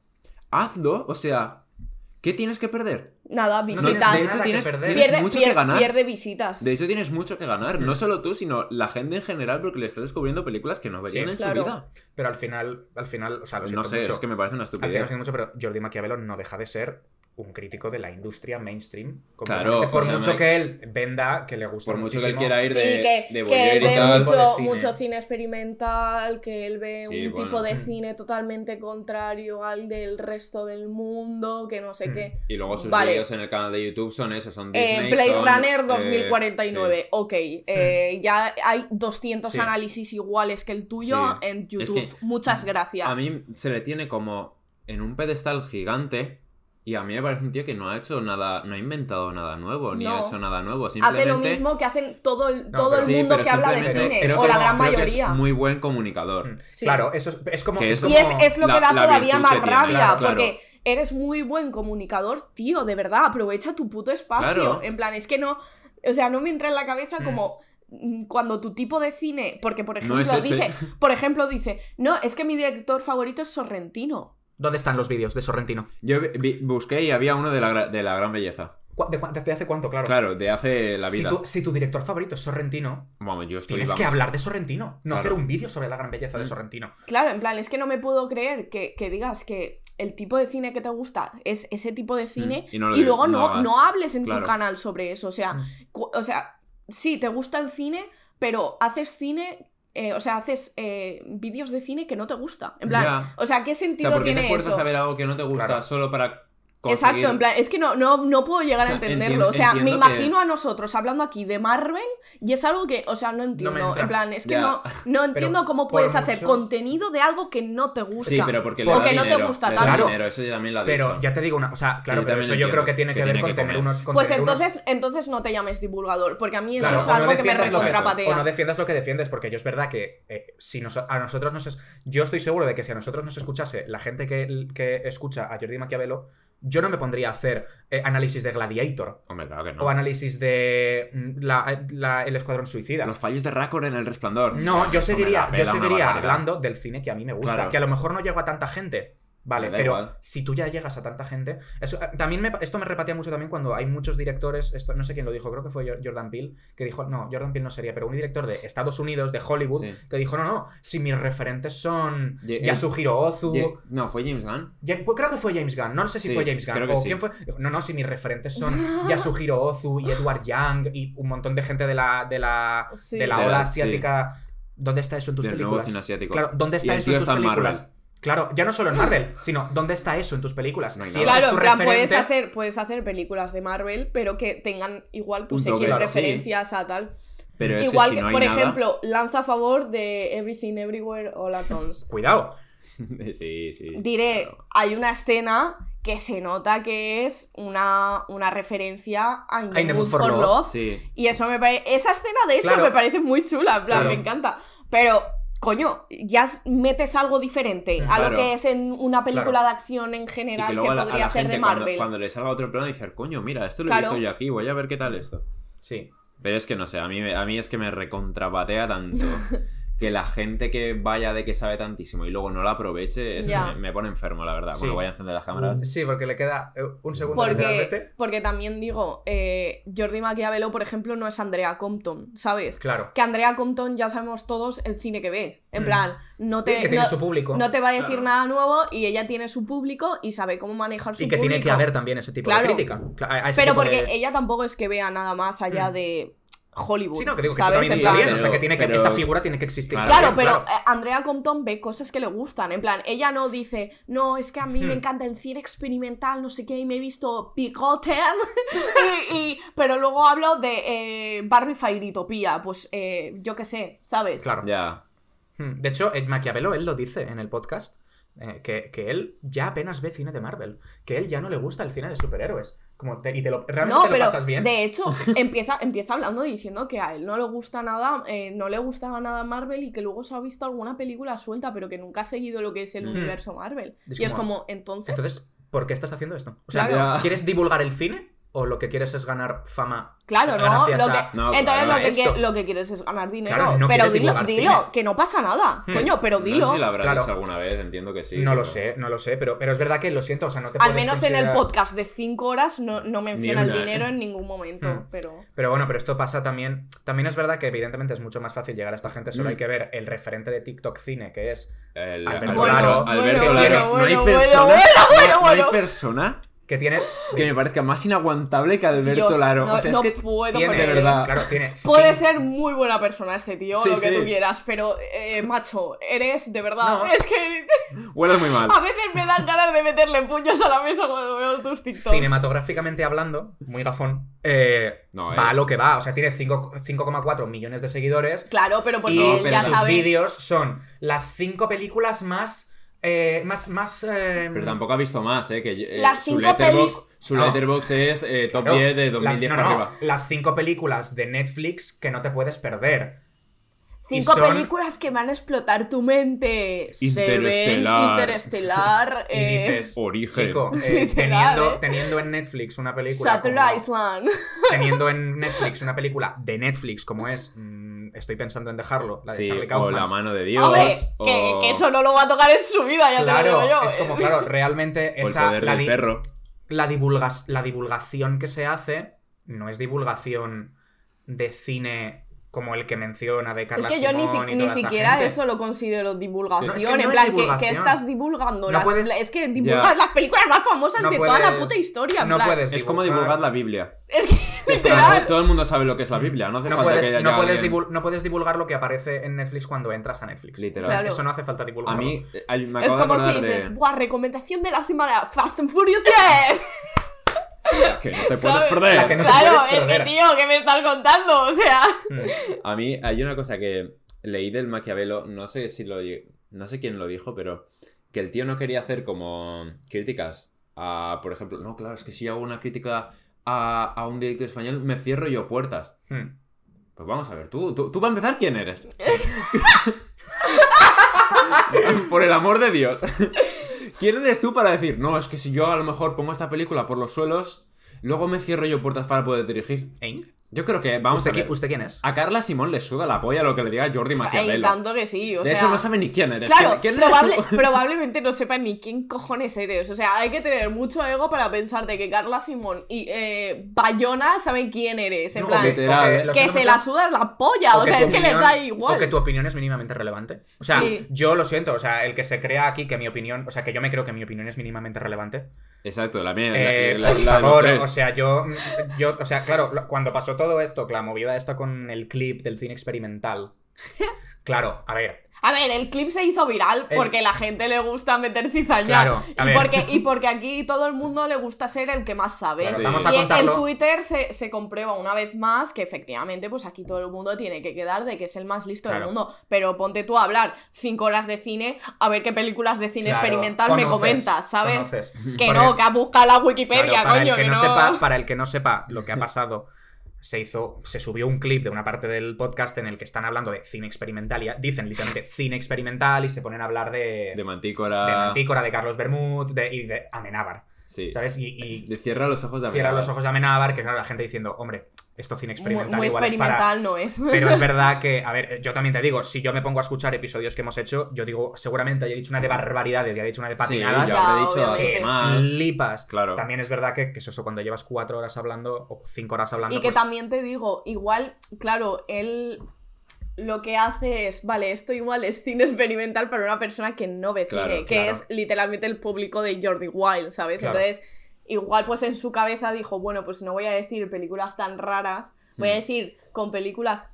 Hazlo, o sea, ¿qué tienes que perder? Nada, visitas. de hecho, tienes, pierde, mucho que ganar. pierde visitas. De hecho, tienes mucho que ganar. Mm. No solo tú, sino la gente en general, porque le estás descubriendo películas que no verían Sí. en Claro. su vida. Pero al final, al final, o sea, lo no sé, mucho. es que me parece una Al final estupidez. lo siento mucho, pero Jordi Maquiavelo no deja de ser un crítico de la industria mainstream. Claro, por o sea, mucho Mike- que él venda, que le gusta Por mucho que él quiera ir Sí, de, que, de que él ve de mucho, cine. mucho cine experimental, que él ve Sí, un bueno. tipo de Mm. cine totalmente contrario al del resto del mundo, que no sé Mm. qué. Y luego sus Vale. vídeos en el canal de YouTube son esos, son Eh, Disney, Blade son, Runner eh, 2049, ok. eh, Ya hay 200 Sí. análisis iguales que el tuyo Sí. en Es YouTube. que Muchas sí. gracias. A mí se le tiene como en un pedestal gigante y a mí me parece un tío que no ha hecho nada, no ha inventado nada nuevo, ni ha hecho nada nuevo, Hace simplemente... lo mismo que hacen todo el, No, todo pero el Sí, mundo que habla de cine, creo o que la es- gran creo que mayoría. es muy buen comunicador. Mm. Sí. Claro, eso es, es como. Que es eso- Y es, como- es lo que da la todavía más tiene. rabia, Claro, claro. porque eres muy buen comunicador, tío, de verdad, aprovecha tu puto espacio. Claro. En plan, es que no, o sea, no me entra en la cabeza Mm. como mm, cuando tu tipo de cine, porque por ejemplo No es ese. dice, por ejemplo dice, no, es que mi director favorito es Sorrentino. ¿Dónde están los vídeos de Sorrentino? Yo vi- busqué y había uno de la, de la gran belleza. ¿Cu- ¿De, hace cuánto? Claro. Claro, de hace la Si vida. tu, si tu director favorito es Sorrentino, Vamos, yo estoy... tienes que hablar de Sorrentino, no Claro. hacer un vídeo sobre la gran belleza de Mm. Sorrentino. Claro, en plan, es que no me puedo creer que, que digas que el tipo de cine que te gusta es ese tipo de cine Mm, y no lo y luego no, no hables en Claro. tu canal sobre eso. O sea, Mm. o sea, sí, te gusta el cine, pero haces cine. Eh, o sea, haces eh, vídeos de cine que no te gusta. En plan, Ya. o sea, ¿qué O sea, sentido ¿por qué tiene te fuerzas eso? a ver algo que no te gusta Claro. solo para conseguir... Exacto, en plan, es que no, no, no puedo llegar O sea, a entenderlo. o sea, me que- imagino a nosotros hablando aquí de Marvel y es algo que, o sea, no entiendo. en plan, es que Ya. no, no entiendo cómo puedes hacer mucho- contenido de algo que no te gusta. Sí, pero porque le O da que no te gusta tanto. dinero, eso ya también lo ha Pero dicho. ya te digo una. O sea, claro, Sí, pero eso yo creo que tiene que, que ver con que tener unos. Pues unos- entonces, entonces no te llames divulgador, porque a mí eso Claro, es algo que me recontrapatea. O no defiendas lo que defiendes, porque yo es verdad que eh, si nos- a nosotros nos... yo estoy seguro de que si a nosotros nos escuchase la gente que, que escucha a Jordi Maquiavelo, yo no me pondría a hacer eh, análisis de Gladiator Hombre, claro que no. o análisis de mm, la- la- El Escuadrón Suicida. Los fallos de Raccord en El Resplandor. No, yo Eso me seguiría, la yo pela una seguiría barbaridad. hablando del cine que a mí me gusta, Claro. que a lo mejor no llego a tanta gente. Vale, pero igual. si tú ya llegas a tanta gente. Eso, eh, también me- esto me repatea mucho también cuando hay muchos directores. Esto, no sé quién lo dijo, creo que fue Jor- Jordan Peele, que dijo. No, Jordan Peele no sería, pero un director de Estados Unidos, de Hollywood, Sí. que dijo: No, no, si mis referentes son Ye- Yasuhiro Ozu. Ye- No, fue James Gunn. Pues creo que fue James Gunn, no sé si Sí, fue James Gunn creo que o sí. quién fue. No, no, si mis referentes son Yasuhiro Ozu y Edward Young y un montón de gente de la, de la, Sí. de la De ola la- asiática. ¿Dónde está eso en tus Del nuevo películas? cine asiático. Claro, ¿dónde está eso en tus películas? Marvel. Claro, ya no solo en Marvel, sino ¿dónde está eso en tus películas? No hay si Claro, es tu en plan, puedes referente- hacer, puedes hacer películas de Marvel, pero que tengan igual pues X claro, sí. referencias a tal. Pero es igual que, que, si no hay por nada- ejemplo, lanza a favor de Everything Everywhere All at Once. Cuidado. sí, sí. Diré, claro. hay una escena que se nota que es una, una referencia a In the, In the Mood for for Love. Love. Sí. Y eso me parece. Esa escena, de hecho, Claro. me parece muy chula. En plan, me encanta. Pero, coño, ya metes algo diferente a lo que es en una película Claro. de acción en Y general que la, podría ser gente de cuando, Marvel. cuando le salga otro plano dice, coño, mira, esto lo he Claro. visto yo aquí, voy a ver qué tal esto. Sí. Pero es que no sé, a mí, me- a mí es que me recontrapatea tanto que la gente que vaya de que sabe tantísimo y luego no la aproveche, es que Ya. me, me pone enfermo, la verdad. Sí. Bueno, voy a encender las cámaras. Sí, porque le queda eh, un segundo Porque, porque también digo, eh, Jordi Maquiavelo, por ejemplo, no es Andrea Compton, ¿sabes? Claro. Que Andrea Compton ya sabemos todos el cine que ve. En Mm. plan, no te, que tiene no, su público. no te va a decir Claro. nada nuevo y ella tiene su público y sabe cómo manejar su Y que público. tiene que haber también ese tipo Claro. de crítica. Cla- a- a ese Pero tipo porque de- ella tampoco es que vea nada más allá Mm. de Hollywood. Sí, no, que digo que eso ¿sabes? también En está plan- bien. o sea, que tiene que. Pero- Esta figura tiene que existir. Claro, Claro, pero eh, Andrea Compton ve cosas que le gustan. En plan, ella no dice, no, es que a mí me Hmm. encanta el cine experimental, no sé qué, y me he visto Picoten. y, y- pero luego hablo de eh, Barry Fairytopía. Pues eh, yo qué sé, ¿sabes? Claro. Ya. Hmm. De hecho, eh, Maquiavelo, él lo dice en el podcast, eh, que, que él ya apenas ve cine de Marvel, que él ya no le gusta el cine de superhéroes. Como te- y te lo, realmente No, te lo pero pasas bien. de hecho empieza, empieza hablando diciendo que a él no le gusta nada, eh, no le gustaba nada Marvel y que luego se ha visto alguna película suelta, pero que nunca ha seguido lo que es el universo Marvel. Es y es como- entonces, Entonces, ¿por qué estás haciendo esto? O sea, Claro. ¿quieres divulgar el cine? ¿O lo que quieres es ganar fama? claro, ¿no? gracias Lo que- a- No, entonces claro, lo, que, lo que quieres es ganar dinero. Claro, no pero dilo, dilo, cine. que no pasa nada. Hmm. Coño, pero No dilo. sé si lo habrá Claro. dicho alguna vez, entiendo que sí. no lo sé, no lo sé, pero, pero es verdad que lo siento, o sea, no te Al menos en el podcast de 5 horas no, no menciona el una, dinero ¿eh? en ningún momento. Hmm. Pero. Pero bueno, pero esto pasa también. También es verdad que evidentemente es mucho más fácil llegar a esta gente. Solo Mm. hay que ver el referente de TikTok cine, que es El, Alberto Alberto Laro. Alberto Bueno, Laro. bueno, no hay bueno, persona, que tiene que me parezca más inaguantable que Alberto Dios, Laro. no, o sea, no es que puedo tiene, él. verdad. claro, tiene Puede ser muy buena persona este tío, Sí, lo que sí. tú quieras, pero, eh, macho, eres de verdad. No. Es que hueles muy mal. a veces me dan ganas de meterle puños a la mesa cuando veo tus TikToks. cinematográficamente hablando, muy gafón, eh, No, va eh. a lo que va. O sea, tiene cinco- 5,4 millones de seguidores. Claro, pero porque y él pero ya sus sabe. vídeos son las cinco películas más. Eh, más. más eh, Pero tampoco ha visto más, ¿eh? Que eh, Las su cinco letterbox, su No. letterbox es eh, top claro, 10 de las, 2010 no, para no, arriba. las cinco películas de Netflix que no te puedes perder. Cinco son- películas que van a explotar tu mente. Seven, Interestelar. Interestelar. Y eh, dices, Origen. chico, eh, teniendo, teniendo en Netflix una película. Shutter como- Island. teniendo en Netflix una película de Netflix como es. Estoy pensando en dejarlo, la de Sí, Charlie o Kaufman. la mano de Dios. Hombre, o... que, que eso no lo va a tocar en su vida, ya te lo Claro, digo yo. es como, claro, realmente o el esa. poder La, del perro. la, divulgas- la divulgación que se hace no es divulgación de cine como el que menciona de Es Carla que yo ni, si- ni siquiera gente. eso lo considero divulgación. No, es que no en es plan, que- estás divulgando. No las- puedes- es que divulgas las películas más famosas No de toda la puta historia. en no plan. puedes Es como divulgar la Biblia. Es que, Es como, literal. todo el mundo sabe lo que es la Biblia, no hace No falta que puedes, haya no, puedes alguien- divul- no puedes divulgar lo que aparece en Netflix cuando entras a Netflix. Literal. Claro. Eso no hace falta A divulgarlo. mí, eh, ay, me Es acabo de como si dices, de... ¡buah! Recomendación de la semana: Fast and Furious 10. Que no te puedes perder. La que no te claro, puedes es que perder. tío, ¿qué me estás contando? O sea. Mm. A mí hay una cosa que leí del Maquiavelo, no sé si lo no sé quién lo dijo, pero que el tío no quería hacer como críticas a, por ejemplo, no, claro, es que si hago una crítica a, a un director español, me cierro yo puertas. Mm. Pues vamos a ver, tú, tú, tú para empezar, ¿quién eres? por el amor de Dios. ¿Quién eres tú para decir, no, es que si yo a lo mejor pongo esta película por los suelos, luego me cierro yo puertas para poder dirigir? ¿Eh? Yo creo que, vamos ¿Usted, a ver, ¿Usted quién es? a Carla Simón le suda la polla lo que le diga Jordi Maquiavelo. tanto que sí, o de sea. hecho, no sabe ni quién eres. Claro, ¿Quién, quién eres probable- tú? probablemente no sepa ni quién cojones eres. O sea, hay que tener mucho ego para pensar de que Carla Simón y eh, Bayona saben quién eres. En No, plan, que- se mucho, la sudas la polla. O, sea, es que les da igual. O que tu opinión es mínimamente relevante. O sea, Sí. yo lo siento, o sea, el que se crea aquí que mi opinión, o sea, que yo me creo que mi opinión es mínimamente relevante. Exacto, la mía. Eh, la, la- por la de los favor, tres. o sea, yo, yo, o sea, claro, cuando pasó todo esto, la movida esta con el clip del cine experimental. Claro, a ver, A ver, el clip se hizo viral El- porque la gente le gusta meter cizaña. Claro, a y, ver. porque, y porque aquí todo el mundo le gusta ser el que más sabe. Claro, Sí. Vamos a y en- contarlo. en Twitter se, se comprueba una vez más que efectivamente, pues aquí todo el mundo tiene que quedar de que es el más listo Claro. del mundo. Pero ponte tú a hablar cinco horas de cine, a ver qué películas de cine Claro, experimental me comentas, ¿sabes? conoces. Que Porque- no, que ha buscado la Wikipedia, Claro, para coño, el que, que no, no. sepa, para el que no sepa lo que ha pasado, se hizo, se subió un clip de una parte del podcast en el que están hablando de cine experimental y dicen literalmente cine experimental y se ponen a hablar de, De Mantícora. de Mantícora, de Carlos Bermud de, y de Amenábar, Sí. ¿sabes? Y, y De cierra los ojos de cierra Amenábar. los ojos de Amenábar, que claro, la gente diciendo, hombre, esto cine experimental muy igual es para... experimental no es. Pero es verdad que, a ver, yo también te digo, si yo me pongo a escuchar episodios que hemos hecho, yo digo, seguramente haya dicho una de barbaridades y haya dicho una de Sí, patinadas. ya Ya, habré dicho que flipas. Claro. También es verdad que, que es eso, cuando llevas cuatro horas hablando o cinco horas hablando. Y que pues, también te digo, igual, claro, él lo que hace es, vale, esto igual es cine experimental para una persona que no ve Claro, cine, que claro. es literalmente el público de Jordi Wild, ¿sabes? Claro. Entonces, igual pues en su cabeza dijo, bueno, pues no voy a decir películas tan raras, voy a Hmm. decir con películas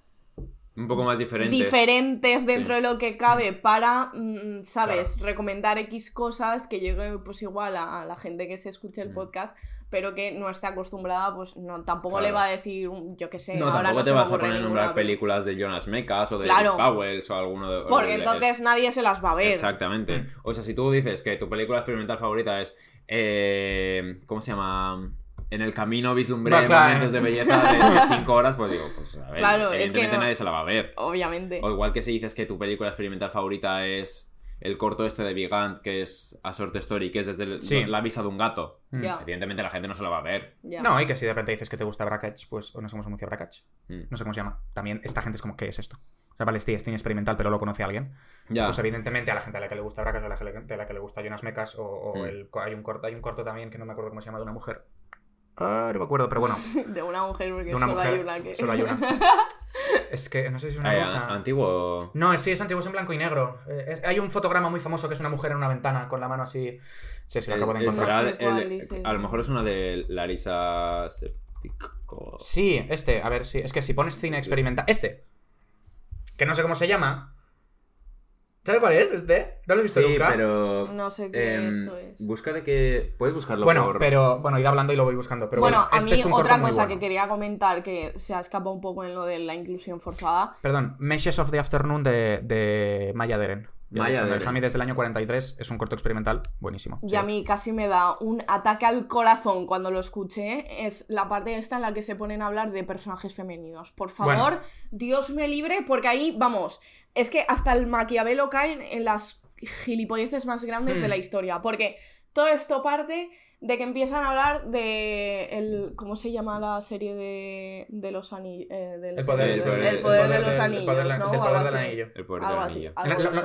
Un poco más diferente. diferentes dentro Sí. de lo que cabe para, mm, ¿sabes? Recomendar X cosas que llegue pues igual a, la gente que se escuche el Mm. podcast, pero que no está acostumbrada, pues no, tampoco Claro. le va a decir, yo qué sé, No, ahora tampoco no te vas a poner a ninguna, nombrar pero- películas de Jonas Mekas o de Claro. Powells o alguno de. Porque de- entonces nadie se las va a ver. Exactamente. Mm. O sea, si tú dices que tu película experimental favorita es. eh, ¿Cómo se llama? En el camino vislumbré claro. momentos de belleza de 5 horas, pues digo, pues a ver, Claro, es que evidentemente no- nadie se la va a ver. Obviamente. O igual que si dices que tu película experimental favorita es el corto este de Gigant, que es A Short Story, que es desde el- Sí. la vista de un gato. Mm. Ya. Evidentemente la gente no se la va a ver. ya. No, y que si de repente dices que te gusta Brackage, pues o no sé cómo se pronuncia Brackage. Mm. No sé cómo se llama. También esta gente es como, ¿qué es esto? O sea, vale, sí, es cine experimental, pero lo conoce alguien. Ya. Pues evidentemente a la gente a la que le gusta Brackage o a la le, de la que le gusta Jonas Mecas o, o Mm. el, hay, un corto, hay un corto también que no me acuerdo cómo se llama de una mujer. Ah, no me acuerdo, pero bueno, De una mujer, porque de una solo mujer. hay una que. Solo hay una. Es que no sé si es una Ay, cosa. antiguo. No, es- sí, es antiguo, es en blanco y negro. Eh, es- hay un fotograma muy famoso que es una mujer en una ventana con la mano así. Sí, sí, lo Es- acabo de encontrar. El- a lo mejor es una de Larisa Septico. Sí, este, a ver, sí. Es que si pones cine experimental. Este. Que no sé cómo se llama. ¿Sabes cuál es este? ¿No lo he visto Sí, nunca? pero. No sé qué em, esto es. Busca de que. Puedes buscarlo Bueno, por. pero bueno, id hablando y lo voy buscando. Pero bueno, bueno, a este mí es un corto otra cosa bueno. que quería comentar que se ha escapado un poco en lo de la inclusión forzada. Perdón, Meshes of the Afternoon de, de Maya Deren. De Maya Alexander Deren. Hamy desde el año 43. Es un corto experimental buenísimo. Y Sí. a mí casi me da un ataque al corazón cuando lo escuché. Es la parte esta en la que se ponen a hablar de personajes femeninos. Por favor, Dios me libre, porque ahí, vamos, es que hasta el Maquiavelo cae en las gilipolleces más grandes de Hmm. la historia. Porque todo esto parte de que empiezan a hablar de el ¿cómo se llama la serie de, de los anillos? El poder, El poder- el poder de los anillos, el poder, ¿no? del anillo.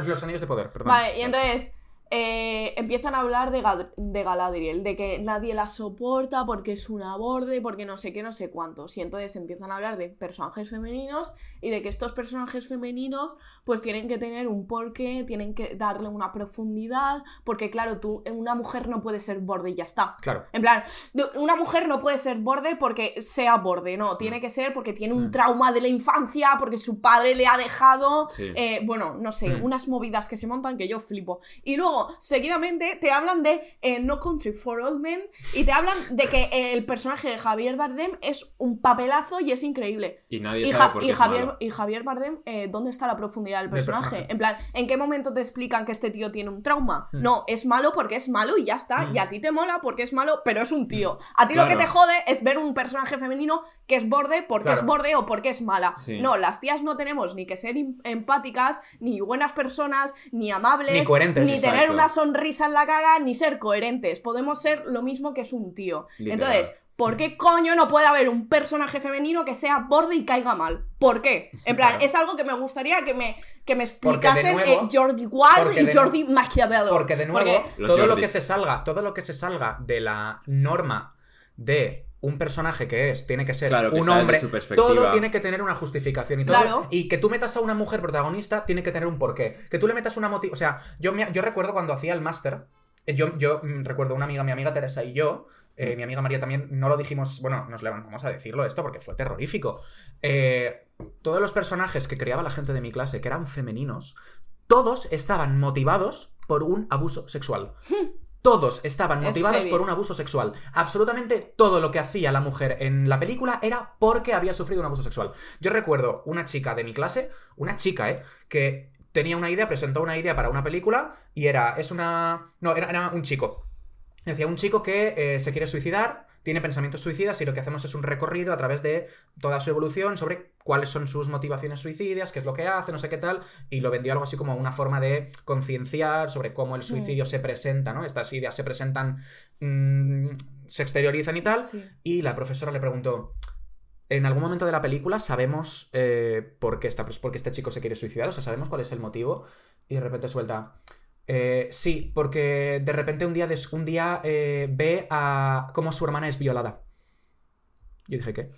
Los anillos de poder, perdón. Vale, y entonces eh, empiezan a hablar de, Gad- de Galadriel, de que nadie la soporta porque es una borde, porque no sé qué, no sé cuántos. Y entonces empiezan a hablar de personajes femeninos y de que estos personajes femeninos pues tienen que tener un porqué, tienen que darle una profundidad, porque claro, tú, una mujer no puede ser borde y ya está. Claro. En plan, una mujer no puede ser borde porque sea borde, no, tiene que ser porque tiene un Mm. trauma de la infancia, porque su padre le ha dejado, Sí. eh, bueno, no sé, Mm. unas movidas que se montan que yo flipo. Y luego, seguidamente, te hablan de eh, No Country for Old Men y te hablan de que el personaje de Javier Bardem es un papelazo y es increíble. Y nadie Y, sabe por y qué es Javier, malo. y Javier Bardem, eh, ¿dónde está la profundidad del personaje? personaje. En plan, ¿en qué momento te explican que este tío tiene un trauma? Mm. No, es malo porque es malo y ya está. Mm. Y a ti te mola porque es malo, pero es un tío. A ti lo que te jode es ver un personaje femenino que es borde porque es borde o porque es mala. Sí. No, las tías no tenemos ni que ser im- empáticas, ni buenas personas, ni amables, Ni coherentes. ni tener Exacto. una sonrisa en la cara, ni ser coherentes. Podemos ser lo mismo que es un tío. Literal. Entonces, ¿por qué coño no puede haber un personaje femenino que sea borde y caiga mal? ¿Por qué? En plan, Claro. es algo que me gustaría que me, que me explicasen nuevo- eh, Jordi Wild y de- Jordi Maquiavelo. Porque de nuevo, Porque- todo lo que se salga, todo lo que se salga de la norma de un personaje que es, tiene que ser Claro, que un hombre, todo tiene que tener una justificación y todo. Claro. Y que tú metas a una mujer protagonista tiene que tener un porqué. Que tú le metas una motivo. O sea, yo, me- yo recuerdo cuando hacía el máster. eh, Yo, yo mm, recuerdo una amiga, mi amiga Teresa y yo, eh, mi amiga María también, no lo dijimos, bueno, nos levantamos a decirlo esto porque fue terrorífico. Eh, todos los personajes que creaba la gente de mi clase, que eran femeninos, todos estaban motivados por un abuso sexual. Todos estaban Es motivados por un abuso sexual. Absolutamente todo lo que hacía la mujer en la película era porque había sufrido un abuso sexual. Yo recuerdo una chica de mi clase, una chica, ¿eh? Que tenía una idea, presentó una idea para una película y era, es una... No, era, era un chico. Decía, un chico que eh, se quiere suicidar, tiene pensamientos suicidas y lo que hacemos es un recorrido a través de toda su evolución sobre cuáles son sus motivaciones suicidas, qué es lo que hace, no sé qué tal, y lo vendió algo así como una forma de concienciar sobre cómo el suicidio se presenta, ¿no? Estas ideas se presentan, mm, se exteriorizan y tal, Sí. y la profesora le preguntó, en algún momento de la película sabemos eh, por, qué esta, por qué este chico se quiere suicidar, o sea, sabemos cuál es el motivo, y de repente suelta... "Eh, sí, porque de repente un día, des- un día eh, ve a cómo su hermana es violada. Yo dije, ¿qué?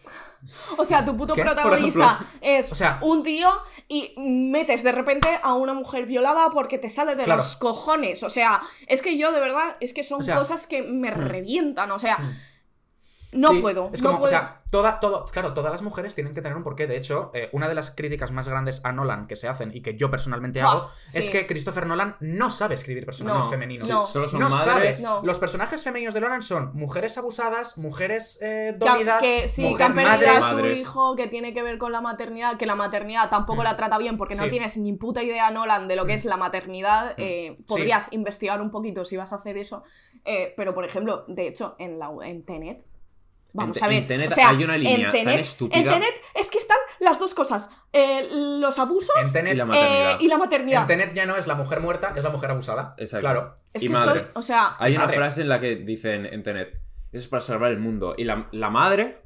O sea, tu puto protagonista es O sea- un tío y metes de repente a una mujer violada porque te sale de Claro. los cojones. O sea, es que yo de verdad, es que son O sea, cosas que me revientan. O sea, mm. No Sí, puedo. Es no como, puedo. o sea, toda, todo, claro, todas las mujeres tienen que tener un porqué. De hecho, eh, una de las críticas más grandes a Nolan que se hacen y que yo personalmente hago es que Christopher Nolan no sabe escribir personajes No, femeninos. no. Solo son no madres. sabe. No. Los personajes femeninos de Nolan son mujeres abusadas, mujeres eh, Que han- dolidas, que sí, mujer que han perdido a su madres. hijo, que tiene que ver con la maternidad, que la maternidad tampoco Mm. la trata bien porque no tienes ni puta idea, Nolan, de lo que Mm. es la maternidad. eh, Sí. podrías investigar un poquito si vas a hacer eso. eh, pero, por ejemplo, de hecho, en, la, en Tenet. Vamos Te- a ver. en Tenet o sea, hay una línea en tan estúpida. En Tenet es que están las dos cosas: eh, los abusos En Tenet, Y la eh, maternidad. y la maternidad. en Tenet ya no es la mujer muerta, es la mujer abusada. Exacto. Claro. es y que madre. estoy. O sea. Hay una frase en la que dicen en Tenet, eso es para salvar el mundo. Y la, la madre,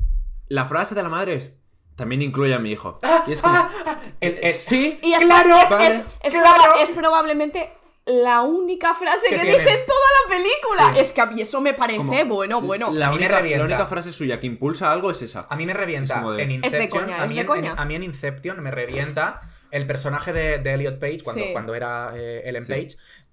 la frase de la madre es, también incluye a mi hijo. y es como, Ah, ah, el- el- sí, Y es, Claro, es, vale. es- es Claro. proba- es probablemente la única frase Que dice en toda la película. Sí. Es que a mí eso me parece Como- bueno, bueno. la, única, revienta. la única frase suya que impulsa algo es esa. A mí me revienta Es como de- en Es de Inception. coña, a, es mí de en, coña. en- a mí en Inception me revienta el personaje de, de Elliot Page cuando, Sí. cuando era eh, Ellen Sí. Page.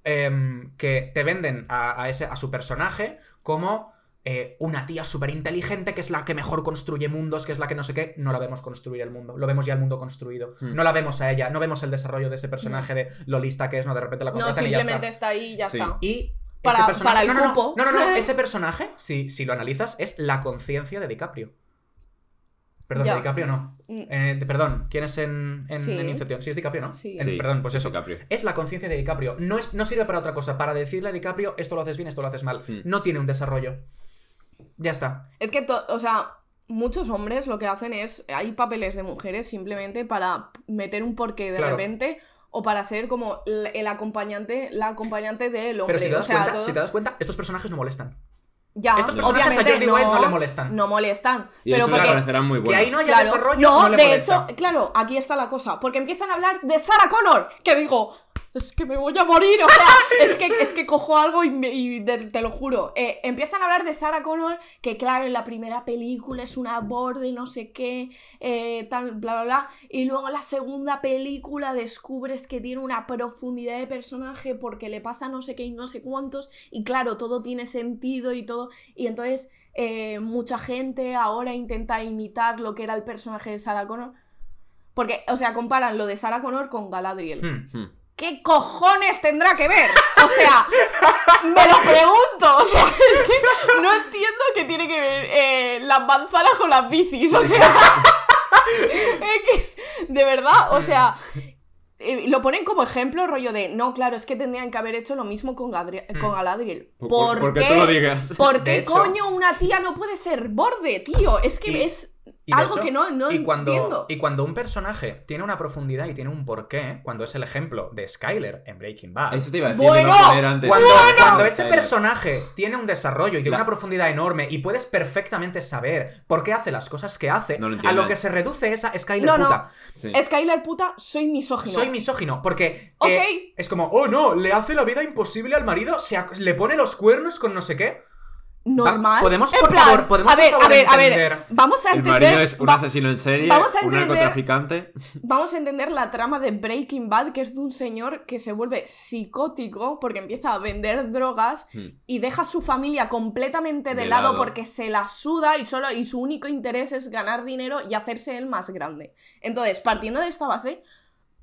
em, que te venden a, a ese, a su personaje como eh, una tía súper inteligente que es la que mejor construye mundos, que es la que no sé qué. No la vemos construir el mundo. Lo vemos ya el mundo construido. Hmm. No la vemos a ella. No vemos el desarrollo de ese personaje de lo lista que es. No, de repente la no, contratan y ya simplemente está. está ahí y ya Sí. está. Y Para- ese personaje, para el no, no, no, grupo. no, no, no, ese personaje, si, si lo analizas, es la conciencia de DiCaprio. Perdón, de DiCaprio no. Mm, Eh, de- perdón, ¿quién es en, en, Sí. en Inception? Sí, es DiCaprio, ¿no? Sí. En- Sí, perdón, pues es eso. DiCaprio. Es la conciencia de DiCaprio. No, es, no sirve para otra cosa. Para decirle a DiCaprio, esto lo haces bien, esto lo haces mal. Mm. No tiene un desarrollo. Ya está. Es que, o sea, muchos hombres lo que hacen es. Hay papeles de mujeres simplemente para meter un porqué de Claro. repente. O para ser como el acompañante, la acompañante del hombre. Pero si te das, o sea, cuenta, todo- si te das cuenta, estos personajes no molestan. Ya, estos personajes a obviamente Jordi White no le molestan. No molestan. Y pero porque, parecerán muy Que buenos. ahí no haya Claro, desarrollo, no, no, le de molesta. hecho, claro, aquí está la cosa. Porque empiezan a hablar de Sarah Connor. Que digo, es que me voy a morir. O sea, es que, es que cojo algo y, me- y de- te lo juro. Eh, empiezan a hablar de Sarah Connor. Que claro, en la primera película es una borde, no sé qué, eh, tal, bla, bla, bla. Y luego en la segunda película descubres que tiene una profundidad de personaje porque le pasa no sé qué y no sé cuántos. Y claro, todo tiene sentido y todo. Y entonces eh, mucha gente ahora intenta imitar lo que era el personaje de Sarah Connor. Porque, o sea, comparan lo de Sarah Connor con Galadriel. Hmm. Hmm. ¿Qué cojones tendrá que ver? O sea, me lo pregunto. O sea, es que no entiendo qué tiene que ver eh, las manzanas con las bicis. O sea, es que, de verdad, o sea, eh, lo ponen como ejemplo, rollo de, no, claro, es que tendrían que haber hecho lo mismo con, Gadri- con Galadriel. Por- ¿Por, porque qué? tú lo digas. ¿Por qué coño una tía no puede ser borde, tío? Es que Y- es Y algo hecho, que no, no y cuando, entiendo. Y cuando un personaje tiene una profundidad y tiene un porqué, cuando es el ejemplo de Skyler en Breaking Bad. Eso te iba a decir, Bueno, a antes. Cuando, Bueno. cuando ese personaje tiene un desarrollo y tiene La- una profundidad enorme y puedes perfectamente saber por qué hace las cosas que hace, No lo a lo que se reduce es a Skyler No, no. puta. Sí. Skyler puta, soy misógino. Soy misógino, porque eh, es como, oh no, le hace la vida imposible al marido, se le pone los cuernos con no sé qué. Normal. Va, podemos, En por plan, favor, podemos, a ver, por favor, a ver, a ver. entender- Vamos a El entender. marido es un va- asesino en serie, vamos a un entender- narcotraficante. Vamos a entender la trama de Breaking Bad, que es de un señor que se vuelve psicótico porque empieza a vender drogas Hmm. y deja a su familia completamente de, De lado, lado. porque se la suda y solo y su único interés es ganar dinero y hacerse él más grande. Entonces, partiendo de esta base,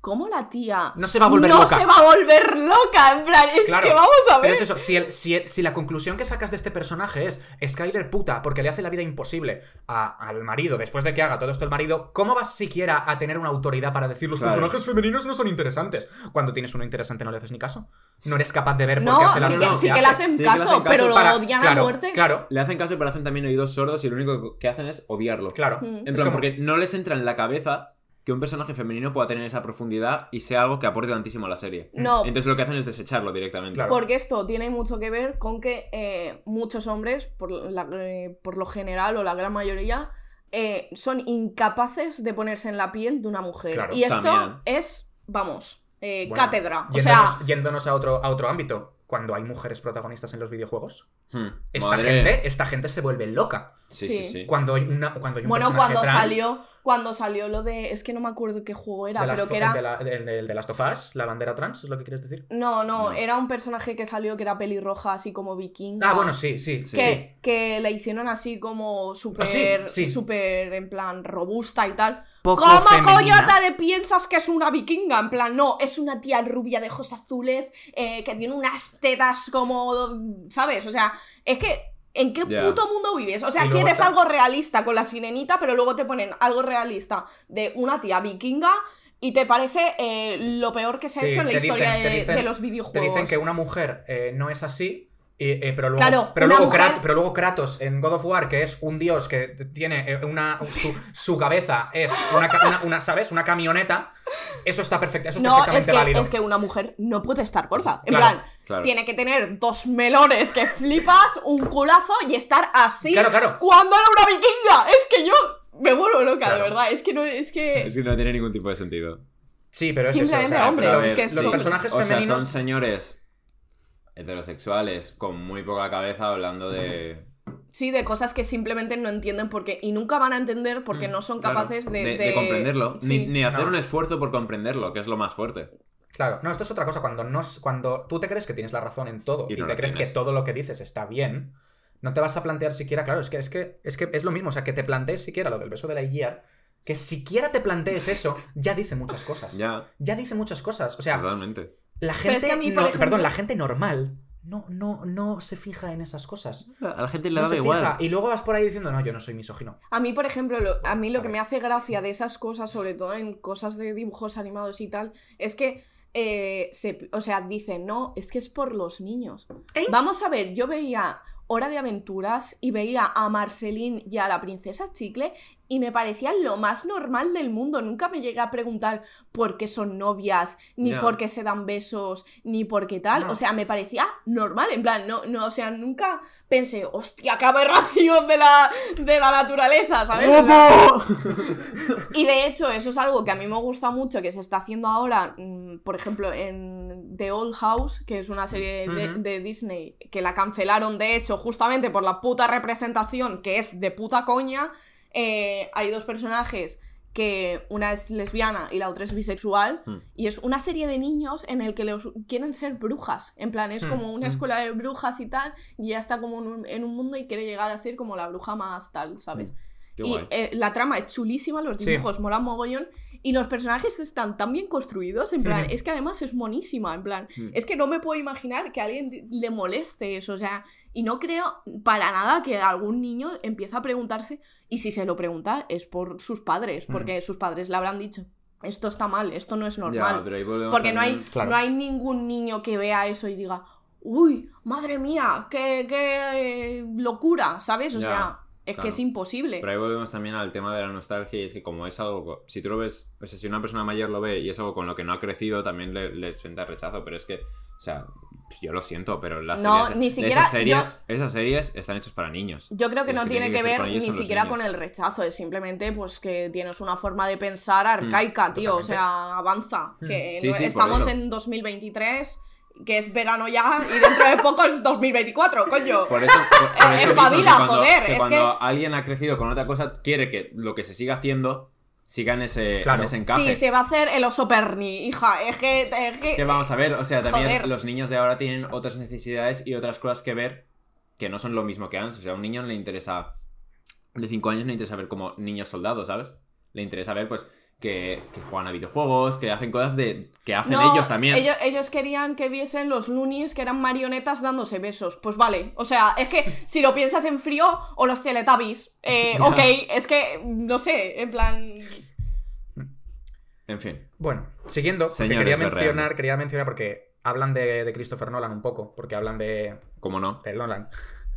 ¿cómo la tía No se va a volver no loca? se va a volver loca? En plan, es Claro, que vamos a ver. Pero es eso, si, el- si, el- si la conclusión que sacas de este personaje es Skyler puta porque le hace la vida imposible a- al marido después de que haga todo esto el marido, ¿cómo vas siquiera a tener una autoridad para decir los Claro. personajes femeninos no son interesantes? Cuando tienes uno interesante no le haces ni caso. No eres capaz de ver por no, qué hace sí, que, sí que que le hace. hacen Sí caso, pero lo odian claro, a muerte. Claro, Le hacen caso, pero hacen también oídos sordos y lo único que hacen es obviarlo. claro. Mm. En Es plan, como- porque no les entra en la cabeza que un personaje femenino pueda tener esa profundidad y sea algo que aporte tantísimo a la serie. No, Entonces lo que hacen es desecharlo directamente. Claro. Porque esto tiene mucho que ver con que eh, muchos hombres, por, la- eh, por lo general o la gran mayoría, eh, son incapaces de ponerse en la piel de una mujer. Claro, y esto también. es, vamos, eh, Bueno, cátedra. O Yéndonos, sea, yéndonos a, otro, a otro ámbito, cuando hay mujeres protagonistas en los videojuegos, Hmm, esta madre. gente, esta gente se vuelve loca. Sí, sí, Sí. sí. Cuando hay, una, cuando hay un bueno, personaje cuando trans, salió, cuando salió lo de. Es que no me acuerdo qué juego era, de las pero que el era. de, la, de Last of Us, la bandera trans, ¿es lo que quieres decir? No, no, No. era un personaje que salió que era pelirroja, así como vikinga. Ah, bueno, sí, sí. Sí. que, que la hicieron así como súper, Ah, sí, sí. súper en plan robusta y tal. Poco ¿Cómo coñota de piensas que es una vikinga? En plan, no, es una tía rubia de ojos azules eh, que tiene unas tetas como, ¿sabes? O sea, es que, ¿en qué puto mundo vives? O sea, quieres está- algo realista con la sirenita, pero luego te ponen algo realista de una tía vikinga y te parece eh, lo peor que se ha hecho en la te historia dicen- te de, dicen- de los Te videojuegos. dicen que una mujer eh, no es así. Y, eh, pero, luego, Claro, pero, luego mujer- Krat- pero luego Kratos en God of War, que es un dios que tiene eh, una. Su, su cabeza es una, una, una, ¿sabes? Una camioneta. Eso está perfecto. Eso es No, es perfectamente que, válido. es que una mujer no puede estar gorda. En Claro, plan, claro. tiene que tener dos melones que flipas, un culazo y estar así. Claro, claro. Cuando era una vikinga. Es que yo me vuelvo loca, Claro. de verdad. Es que no, es que. Es que no tiene ningún tipo de sentido. Sí, pero es Simplemente eso. o sea, hombres, los, es que los son- personajes o sea, femeninos. son señores heterosexuales con muy poca cabeza hablando de... Sí, de cosas que simplemente no entienden porque. Y nunca van a entender porque no son Mm, Claro, capaces de, de, de- de comprenderlo. Ni, Sí. ni hacer No. un esfuerzo por comprenderlo, que es lo más fuerte. Claro, no, esto es otra cosa. Cuando, no, cuando tú te crees que tienes la razón en todo Y y, no te crees tienes. que todo lo que dices está bien, no te vas a plantear siquiera, claro, es que es que es, que es lo mismo, o sea, que te plantees siquiera lo del beso de la Lightyear, que siquiera te plantees eso, ya dice muchas cosas. Ya, Ya dice muchas cosas. O sea, totalmente. La es gente. que a mí, no- por ejemplo- Perdón, la gente normal no, no, no se fija en esas cosas. A la gente le No da igual. fija. Y luego vas por ahí diciendo, no, yo no soy misógino. A mí, por ejemplo, lo, a mí lo A que ver. me hace gracia de esas cosas, sobre todo en cosas de dibujos animados y tal, es que, eh, se, o sea, dicen, no, es que es por los niños. ¿Eh? Vamos a ver, yo veía Hora de Aventuras y veía a Marceline y a la princesa Chicle y me parecía lo más normal del mundo. Nunca me llegué a preguntar por qué son novias, ni por qué se dan besos, ni por qué tal. No. O sea, me parecía normal, en plan, no, no, o sea, nunca pensé, hostia, qué aberración de la, de la naturaleza, ¿sabes? Plan, y de hecho, eso es algo que a mí me gusta mucho, que se está haciendo ahora, mm, por ejemplo, en The Old House, que es una serie de Disney, que la cancelaron, de hecho, justamente por la puta representación, que es de puta coña. Eh, hay dos personajes que una es lesbiana y la otra es bisexual, Hmm. y es una serie de niños en el que los quieren ser brujas, en plan, es Hmm, como una hmm. escuela de brujas y tal, y ella está como en un, en un mundo y quiere llegar a ser como la bruja más tal, ¿sabes? Qué y eh, la trama es chulísima, los Sí. dibujos molan mogollón. Y los personajes están tan bien construidos, en plan, es que además es monísima, en plan, es que no me puedo imaginar que a alguien le moleste eso, o sea, y no creo para nada que algún niño empiece a preguntarse, y si se lo pregunta es por sus padres, Mm. porque sus padres le habrán dicho, esto está mal, esto no es Ya, normal. pero ahí volvemos Porque no hay, Claro. no hay ningún niño que vea eso y diga, uy, madre mía, qué, qué eh, locura, ¿sabes? O Ya, sea, es claro. que es imposible. Pero ahí volvemos también al tema de la nostalgia y es que como es algo, si tú lo ves, o sea, si una persona mayor lo ve y es algo con lo que no ha crecido, también le, le sienta rechazo, pero es que, o sea, yo lo siento, pero las No, series, ni siquiera- esas series, esas series están hechas para niños. Yo creo que Es no que tiene que que ver ni siquiera con el rechazo, es simplemente pues que tienes una forma de pensar arcaica, tío, o sea, avanza, Mm. que Sí, no- sí, estamos en 2023, que es verano ya y dentro de poco es 2024, coño. Por eso, por, por Eh, eso mismo espabila, que cuando, joder, que es cuando que- alguien ha crecido con otra cosa, quiere que lo que se siga haciendo siga en ese, Claro. en ese encaje. Sí, se va a hacer el oso perni, hija, es que... Es que... Que vamos a ver, o sea, también Joder. los niños de ahora tienen otras necesidades y otras cosas que ver que no son lo mismo que antes. O sea, a un niño no le interesa, de 5 años no le interesa ver como niños soldados, ¿sabes? Le interesa ver, pues, que, que juegan a videojuegos, que hacen cosas de que hacen No, ellos también. Ellos, ellos querían que viesen los Loonies que eran marionetas dándose besos. Pues vale. O sea, es que si lo piensas en frío, o los Teletubbies. Eh, ok, es que, no sé, en plan. En fin. Bueno, siguiendo, Señores, quería mencionar, quería mencionar porque hablan de, de Christopher Nolan un poco, porque hablan de, ¿Cómo no? de Nolan.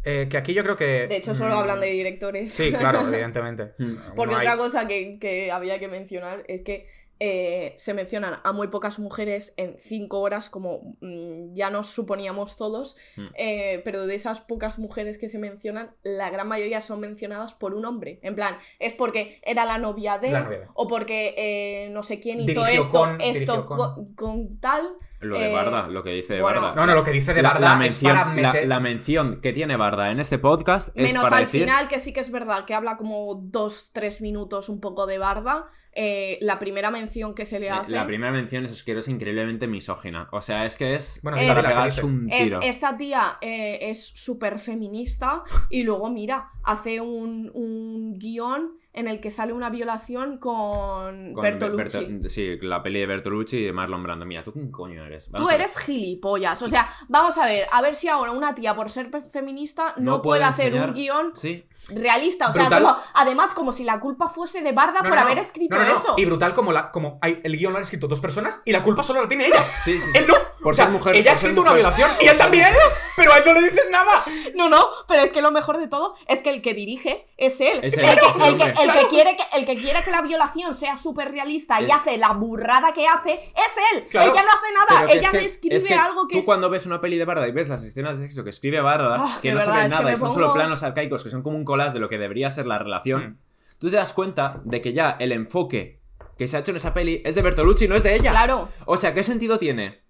Eh, que aquí yo creo que. De hecho, solo mm, hablan de directores. Sí, claro, evidentemente. Mm. Porque No hay- otra cosa que, que había que mencionar es que eh, se mencionan a muy pocas mujeres en cinco horas, como mm, ya nos suponíamos todos, Mm. eh, pero de esas pocas mujeres que se mencionan, la gran mayoría son mencionadas por un hombre. En plan, es porque era la novia de, La novia o porque eh, no sé quién hizo Dirigió esto, con- esto dirigió con- con, con tal. Lo de Eh, Barda, lo que dice de bueno, Barda. No, no, lo que dice de la, Barda la es mención, para la- meter- la mención que tiene Barda en este podcast es Menos para al decir final, que sí que es verdad, que habla como dos, tres minutos un poco de barda. Eh, la primera mención que se le hace. La primera mención es que es increíblemente misógina. O sea, es que es Bueno, Es- para que pegarse un Es, tiro. esta tía eh, es súper feminista y luego, mira, hace un, un guion en el que sale una violación con, Con Bertolucci. Berto- sí, la peli de Bertolucci y de Marlon Brando. Mira, ¿tú quién coño eres? Vamos Tú eres gilipollas. O sea, vamos a ver, a ver si ahora una tía, por ser feminista, no, No puede hacer enseñar- un guion Sí. realista. O sea, como, además, como si la culpa fuese de Barda No, por no, haber no. escrito No, no, no. eso. Y brutal como, la, como hay, el guion lo han escrito dos personas y la culpa solo la tiene ella. Sí, sí. Él no. Por o sea, ser mujer, ella ha escrito una violación y él también, pero a él no le dices nada. No, no, pero es que lo mejor de todo es que el que dirige es él. Es el, que, es el el que- hombre. el que quiere que, el que quiere que la violación sea súper realista y Es- hace la burrada que hace, es él. Claro. Ella no hace nada, ella es que- describe es que algo que tú es. cuando ves una peli de Barda y ves las escenas de sexo que escribe Barda, Ah, que no se verdad, que nada y son pongo- solo planos arcaicos que son como un collage de lo que debería ser la relación, Mm. Tú te das cuenta de que ya el enfoque que se ha hecho en esa peli es de Bertolucci, no es de ella. Claro. O sea, ¿qué sentido tiene?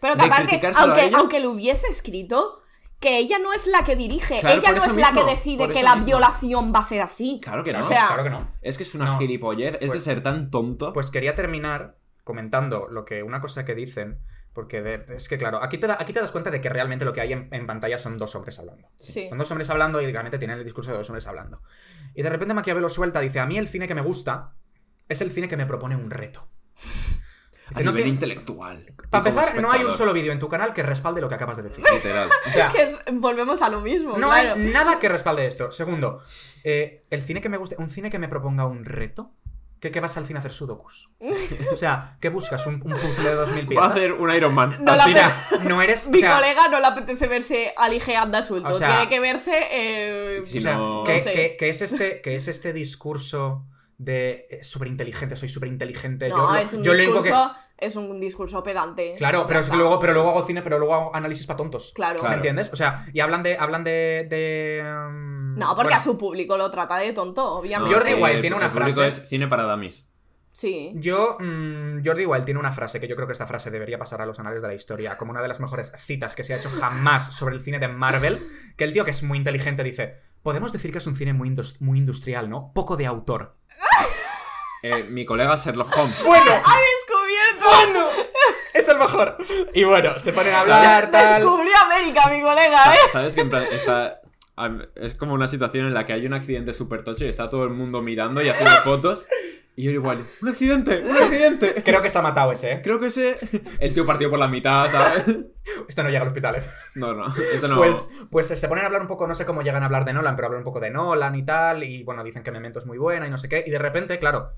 Pero que de aparte, aunque, aunque lo hubiese escrito, que ella no es la que dirige, Claro, ella no es la que decide que la mismo. violación va a ser así. Claro que Claro, no. O sea- claro que no. Es que es una No. gilipollez, es de Pues- ser tan tonto. Pues quería terminar comentando lo que una cosa que dicen, porque de- es que claro, aquí te, da- aquí te das cuenta de que realmente lo que hay en, en pantalla son dos hombres hablando. Sí. Son dos hombres hablando y realmente tienen el discurso de dos hombres hablando. Y de repente Maquiavelo suelta, dice, a mí el cine que me gusta es el cine que me propone un reto. a no nivel tiene- intelectual. Para empezar, no hay un solo vídeo en tu canal que respalde lo que acabas de decir. Literal. O sea, Que es- volvemos a lo mismo. no claro. hay nada que respalde esto. Segundo, eh, el cine que me guste, un cine que me proponga un reto. ¿Qué, qué vas al cine a hacer sudokus? O sea, ¿qué buscas? ¿Un, un puzzle de 2000 Va a piezas? hacer un Iron Man. No la no eres... o Mi sea, colega no le apetece verse aligeanda suelto. O sea- Tiene que verse. eh, Si o sea, no- que, no sé. que- que es este, que es este discurso de eh, súper inteligente, soy súper inteligente. No, yo, es un yo lo único discurso. que... Es un discurso pedante. Claro, pero, es que luego, pero luego hago cine, pero luego hago análisis para tontos. Claro. ¿Me Claro. entiendes? O sea, y hablan de. Hablan de. de, um, No, porque bueno, a su público lo trata de tonto, No, obviamente. Jordi sí, Wild tiene una el público frase- es cine para dummies. Sí. Yo, mm, Jordi Wild tiene una frase que yo creo que esta frase debería pasar a los anales de la historia como una de las mejores citas que se ha hecho jamás sobre el cine de Marvel. Que el tío, que es muy inteligente, dice: Podemos decir que es un cine muy, muy industrial, ¿no? Poco de autor. Eh, mi colega Sherlock Holmes. ¡Bueno! ¡Descubierto! ¡Bueno! Es el mejor. Y bueno, se ponen a hablar, tal. Descubrió América, mi colega, ¿eh? ¿Sabes que en plan está... Es como una situación en la que hay un accidente súper tocho y está todo el mundo mirando y haciendo fotos. Y yo igual, ¡un accidente! ¡Un accidente! Creo que se ha matado ese, ¿eh? Creo que ese... El tío partido por la mitad, ¿sabes? Este no llega al hospital, ¿eh? No, no, esto no... Pues, pues se ponen a hablar un poco, no sé cómo llegan a hablar de Nolan, pero hablan un poco de Nolan y tal, y bueno, dicen que Memento es muy buena y no sé qué, y de repente, claro,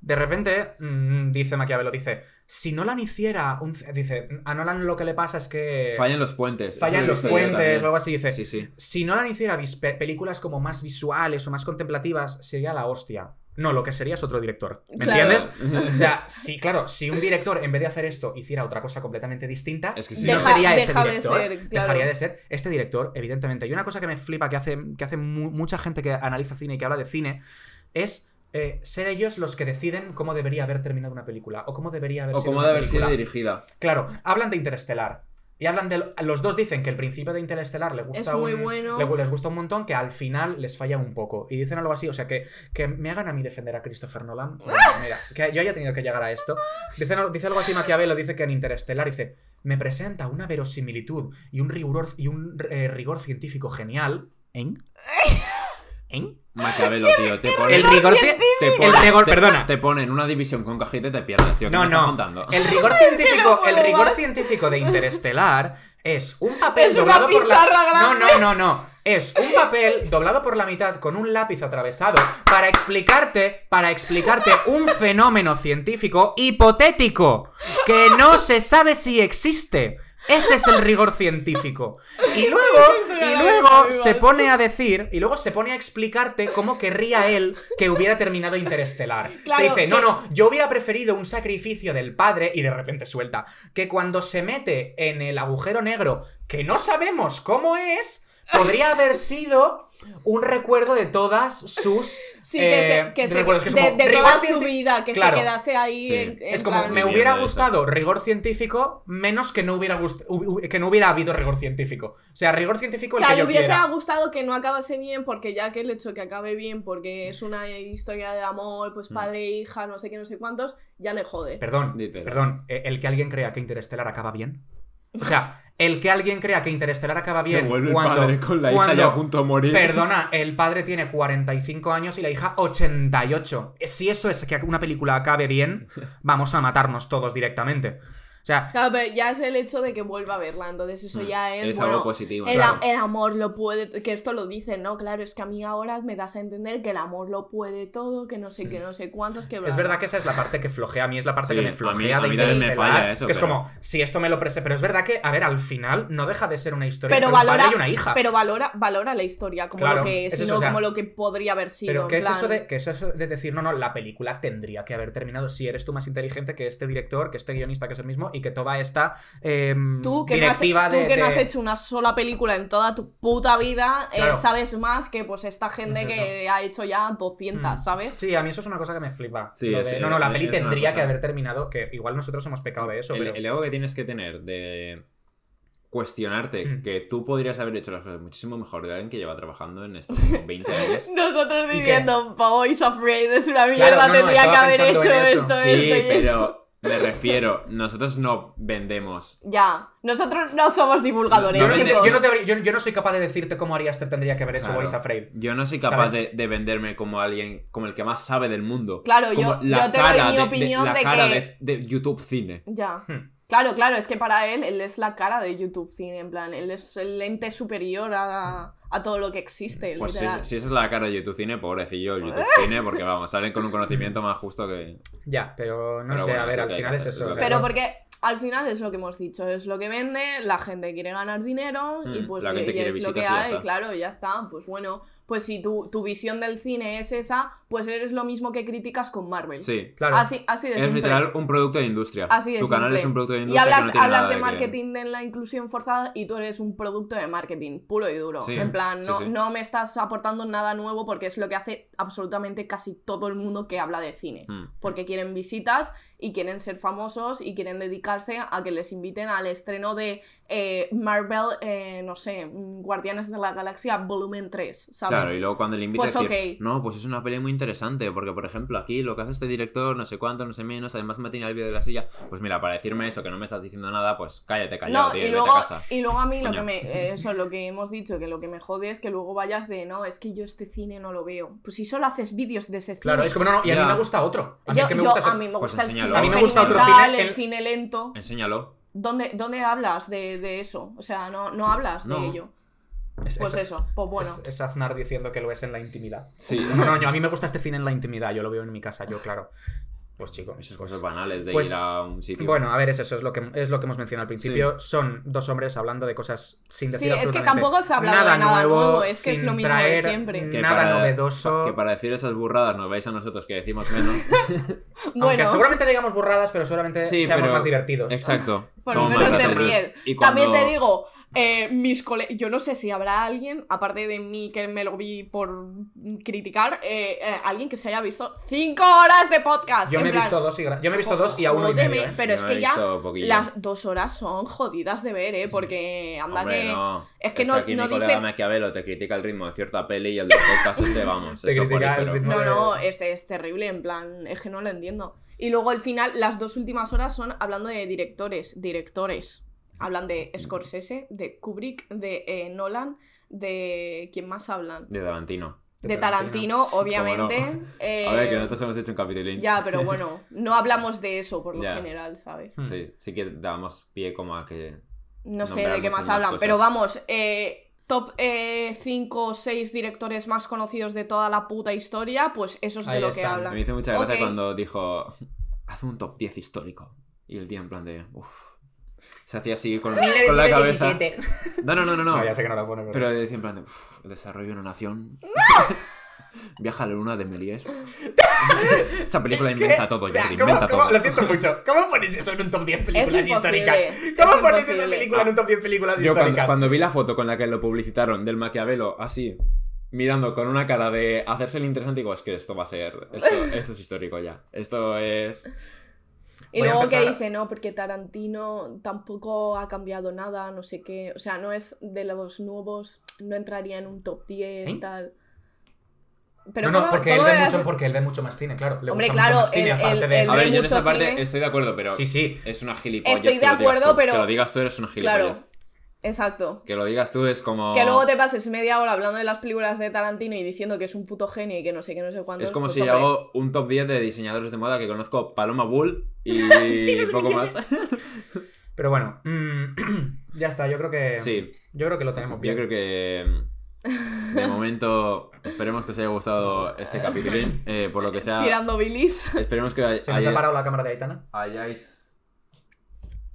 de repente, mm, dice Maquiavelo, dice, si Nolan hiciera un... Dice, a Nolan lo que le pasa es que... Fallan los puentes. fallan los puentes o algo así, dice, Sí, sí. si Nolan hiciera películas como más visuales o más contemplativas, sería la hostia. No, lo que sería es otro director. ¿Me Claro. entiendes? O sea, sí, claro, si un director en vez de hacer esto hiciera otra cosa completamente distinta, Es que sí. no sería ese deja de director. ser, claro. Dejaría de ser este director, evidentemente. Y una cosa que me flipa que hace, que hace mu- mucha gente que analiza cine y que habla de cine es eh, ser ellos los que deciden cómo debería haber terminado una película o cómo debería haber O sido una debe haber sido dirigida. Claro, hablan de Interestelar. Y hablan de. Los dos dicen que el principio de Interestelar le gusta Es muy un- bueno. le- les gusta un montón, que al final les falla un poco. Y dicen algo así, o sea, que, que me hagan a mí defender a Christopher Nolan. Bueno, Mira, que yo haya tenido que llegar a esto. Dicen, dice algo así Maquiavelo, dice que en Interestelar dice. Me presenta una verosimilitud y un rigor, y un eh, rigor científico genial. ¿En? ¿Eh? Maquiavelo, tío, te pone... El rigor te pone- el rigor- te- perdona. Te pone en una división con cajita y te pierdes, tío. ¿Qué No, me estás no. contando? El rigor científico, el rigor científico de Interestelar es un papel Es una doblado por la pizarra No, grande. no, no, no. Es un papel doblado por la mitad con un lápiz atravesado para explicarte, para explicarte un fenómeno científico hipotético que no se sabe si existe. Ese es el rigor científico. Y luego, y luego se pone a decir, y luego se pone a explicarte cómo querría él que hubiera terminado Interestelar. Claro, Te dice, no, no, yo hubiera preferido un sacrificio del padre y de repente suelta que cuando se mete en el agujero negro que no sabemos cómo es, podría haber sido un recuerdo de todas sus Sí, que eh, se, que de se- recuerdos, que es de, como de rigor toda su vida, que Claro. se quedase ahí Sí. en, en Es como plan- me hubiera eso. gustado rigor científico menos que no hubiera que no hubiera habido rigor científico. O sea, rigor científico O el sea, que le yo hubiese quiera. gustado que no acabase bien, porque ya que el hecho que acabe bien, porque es una historia de amor, pues padre e hija, no sé qué, no sé cuántos, ya le jode. Perdón, perdón, eh, el que alguien crea que Interestelar acaba bien. O sea, el que alguien crea que Interestelar acaba bien cuando, el padre con la hija cuando- ya a punto de morir. Perdona, el padre tiene 45 años y la hija 88. Si eso es que una película acabe bien, vamos a matarnos todos directamente. O sea, Claro, pero ya es el hecho de que vuelva a verla, entonces eso Mm, ya es, es bueno, algo positivo. el, claro. a- el amor lo puede, que esto lo dicen, ¿no? Claro, es que a mí ahora me das a entender que el amor lo puede todo, que no sé qué, no sé cuántos, que... bla, es bla. verdad que esa es la parte que flojea. A mí es la parte Sí, que me a mí- flojea a de mí me falla eso, Que es como, si esto me lo prese. Pero es verdad que, a ver, al final no deja de ser una historia Pero entre un valora, padre y una hija. pero valora, valora la historia como Claro, lo que es, es y eso, no o sea, como lo que podría haber sido. Pero ¿qué es, plan- eso de, qué es eso de decir, no, no, la película tendría que haber terminado si eres tú más inteligente que este director, que este guionista que es el mismo y que toda esta Tú que, no has, directiva tú de... que no has hecho una sola película en toda tu puta vida, eh, sabes más que pues esta gente Es que ha hecho ya 200, Mm. ¿sabes? Sí, a mí eso es una cosa que me flipa. Sí, no, no, la peli tendría que haber terminado, que igual nosotros hemos pecado de eso, el, pero... el ego que tienes que tener de cuestionarte Mm. que tú podrías haber hecho las cosas muchísimo mejor de alguien que lleva trabajando en esto como 20 años. Nosotros ¿Y diciendo, Boys Afraid es una Claro, mierda, no, no, tendría que haber hecho esto, Sí, esto y esto. pero me refiero, nosotros no vendemos. Ya, nosotros no somos divulgadores, Yo no, vende- chicos. yo no te habría- yo- yo no soy capaz de decirte cómo Ari Aster tendría que haber hecho Claro. Boys Afraid. Yo no soy capaz de, de venderme como alguien, como el que más sabe del mundo. Claro, Como yo- yo te doy mi opinión la de cara que- de, de YouTube Cine. Ya. Hmm. Claro, claro, es que para él, él es la cara de YouTube Cine, en plan, él es el ente superior a, a todo lo que existe, Pues si, esa es la cara de YouTube Cine, pobrecillo el YouTube Cine, porque vamos, salen con un conocimiento más justo que... Ya, pero no Pero sé, bueno, a ver, al final es eso. es Pero porque al final es lo que hemos dicho, es lo que vende, la gente quiere ganar dinero y Mm, pues la gente y quiere es lo que visitas y ya hay, está. claro, ya está. Pues bueno, pues si tu, tu visión del cine es esa, pues eres lo mismo que criticas con Marvel. Sí. Claro. Así, así de Es simple. literal un producto de industria. Así de tu canal es un producto de Y industria hablas, que no tiene hablas nada de marketing de la inclusión forzada y tú eres un producto de marketing, puro y duro. Sí, en plan, sí, no, sí. no me estás aportando nada nuevo porque es lo que hace absolutamente casi todo el mundo que habla de cine. Mm. Porque quieren visitas y quieren ser famosos y quieren dedicarse a que les inviten al estreno de eh, Marvel, eh, no sé, mm, Guardianes de la Galaxia Volumen 3, ¿sabes? Claro, y luego cuando le invitas Pues decir, ok. no, pues es una peli muy interesante, porque por ejemplo aquí lo que hace este director, no sé cuánto, no sé menos, además me tiene el vídeo de la silla, pues mira, para decirme eso, que no me estás diciendo nada, pues cállate, callado, No, tío, y luego, vete a casa. y luego a mí lo que me. eh, Eso, lo que hemos dicho, que lo que me jode es que luego vayas de no, es que yo este cine no lo veo. Pues si solo haces vídeos de ese cine. Claro, es como, no, no, y a mí me gusta otro. A mí yo, el que me yo- gusta es a mí me Pues gusta el cine A mí me gusta otro cine, el el- cine lento. Enséñalo. ¿Dónde, dónde hablas de, de eso? O sea, no, no hablas No. de ello. es- Pues es- eso, pues bueno. Es, es Aznar diciendo que lo es en la intimidad. Sí. No, no, yo- a mí me gusta este cine en la intimidad, yo lo veo en mi casa, yo, claro. Pues chico. Esas cosas banales de Pues, ir a un sitio. Bueno, a ver, es eso, es lo que, es lo que hemos mencionado al principio. Son dos hombres hablando de cosas sin decir Sí, es que tampoco se ha hablado de nada nuevo, es que es sin lo mismo de traer siempre. Que Nada para- novedoso. Que para decir esas burradas nos vais a nosotros que decimos menos. Aunque Bueno, seguramente digamos burradas, pero seguramente Sí, seamos pero- más divertidos. Exacto. por lo menos te ríes. También te digo, eh, mis cole... Yo no sé si habrá alguien, aparte de mí que me lo vi por criticar, eh, eh, alguien que se haya visto cinco horas de podcast. Yo me he visto dos y, yo me he visto dos y a uno y medio, ¿eh? Pero Yo es que ya las dos horas son jodidas de ver, ¿eh? Porque anda Hombre, que... no. es que no- aquí no mi colega dicen- Maquiavelo te critica el ritmo de cierta peli y el del podcast este, vamos, Te es critica el ritmo. No, de- no, es, es terrible, en plan, es que no lo entiendo. Y luego al final, las dos últimas horas son hablando de directores, directores. Hablan de Scorsese, de Kubrick, de eh, Nolan, de... ¿Quién más hablan? De Tarantino. de Tarantino, obviamente. ¿Cómo eh, A ver, que nosotros hemos hecho un capitulín. Ya, pero bueno, no hablamos de eso por lo Ya. general, ¿sabes? Sí, sí que damos pie como a que... No sé de qué más hablan, cosas. pero vamos, eh, top 5 o 6 directores más conocidos de toda la puta historia, pues eso es de lo que hablan. Me hizo mucha gracia cuando dijo, haz un top 10 histórico. Y el tío en plan de, uff. Se hacía así con, con la cabeza. No, no, no, no. no. No, ya sé que no la pone, pero... Pero decía en plan de, uff, el desarrollo de una nación. Viaja a la luna de Méliès. Esta película inventa todo, O sea, Jordi, ¿cómo- inventa cómo- todo. Lo siento mucho. ¿Cómo pones eso en un top 10 películas históricas? es ¿Cómo pones esa película en un top 10 películas Yo cuando, históricas? cuando vi la foto con la que lo publicitaron del Maquiavelo, así, mirando con una cara de hacerse el interesante, digo, es que esto va a ser, esto, esto es histórico ya. Esto es... Y Voy luego que dice, no, porque Tarantino tampoco ha cambiado nada, no sé qué. O sea, no es de los nuevos, no entraría en un top 10 ¿Eh? tal. no, no, ¿cómo- porque él, ve mucho, porque él ve mucho más cine, claro. Le Hombre, gusta claro, mucho más cine, él- aparte él- de él eso. A ve ver, yo en esa parte cine. estoy de acuerdo, pero Sí, sí. es una gilipollas. Estoy de acuerdo, tú. pero- Que lo digas tú eres una gilipollas. Claro, exacto. Que lo digas tú es como... Que luego te pases media hora hablando de las películas de Tarantino y diciendo que es un puto genio y que no sé qué, no sé cuándo. Es como pues, si hombre, hago un top 10 de diseñadores de moda que conozco Paloma Bull y poco más. Pero bueno, mm, ya está. Yo creo que... Sí, Yo creo que lo tenemos yo bien. creo que de momento esperemos que os haya gustado este capítulo. eh, por lo que sea, Tirando bilis. esperemos que hay- Se nos haya- ha parado la cámara de Aitana. hayáis...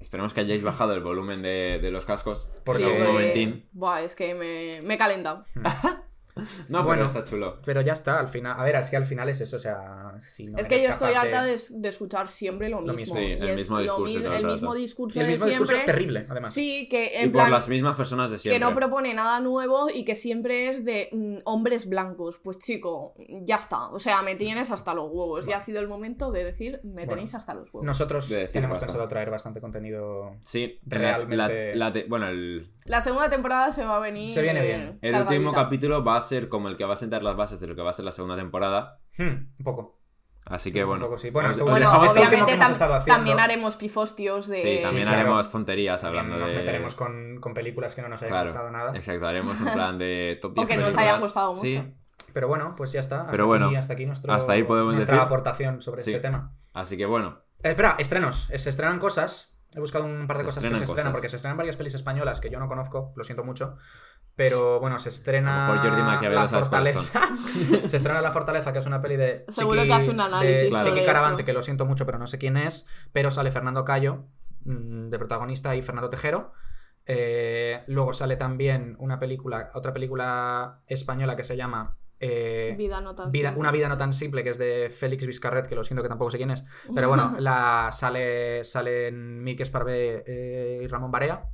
Esperemos que hayáis bajado el volumen de, de los cascos. Porque- Sí, un momentín. Buah, es que me, me calenta. No, pero Bueno. está chulo. Pero ya está, al final. A ver, es que al final es eso, o sea. Si no es que yo estoy harta de, de escuchar siempre lo Lo mismo. Sí, y el es mismo lo discurso mi- el mismo discurso Y el de mismo discurso siempre. terrible, además. Sí, que Y en por plan, las mismas personas de que siempre. no propone nada nuevo y que siempre es de mm, hombres blancos. Pues chico, ya está. O sea, me tienes hasta los huevos. Ya ha sido el momento de decir, me Bueno. tenéis hasta los huevos. Nosotros De tenemos basta. pensado traer bastante contenido. Sí, Realmente- la- la te- bueno, el, La segunda temporada se va a venir. Se viene bien. el último capítulo va a ser como el que va a sentar las bases de lo que va a ser la segunda temporada. Hmm, un poco. Así que Un bueno. poco sí. Bueno, os- esto- os Bueno, obviamente tam- también haremos pifostios de. Sí, también claro. haremos tonterías También hablando nos de. meteremos con, con películas que no nos hayan Claro, gustado nada. Exacto, haremos un plan de top 10 O que nos películas. haya gustado mucho. Sí, Pero bueno, pues ya está. Hasta Pero aquí, bueno, hasta aquí nuestro, hasta ahí podemos nuestra decir. aportación sobre Sí. este tema. así que bueno. Eh, espera, estrenos. Eh, Se estrenan cosas. He buscado un par de Se cosas que estrenan se estrenan, cosas. porque se estrenan varias pelis españolas que yo no conozco, lo siento mucho. Pero bueno, se estrena. Jordi La Fortaleza. se estrena La Fortaleza, que es una peli de. Seguro Chiqui- que hace un análisis de Chiqui esto. Caravante, que lo siento mucho, pero no sé quién es. Pero sale Fernando Cayo, mm, de protagonista, y Fernando Tejero. Eh, luego sale también una película, otra película española que se llama. eh, Vida no tan Vida- una vida no tan simple, que es de Félix Vizcarret, que lo siento que tampoco sé quién es. Pero bueno, la sale salen Mike Esparvé eh, y Ramón Barea.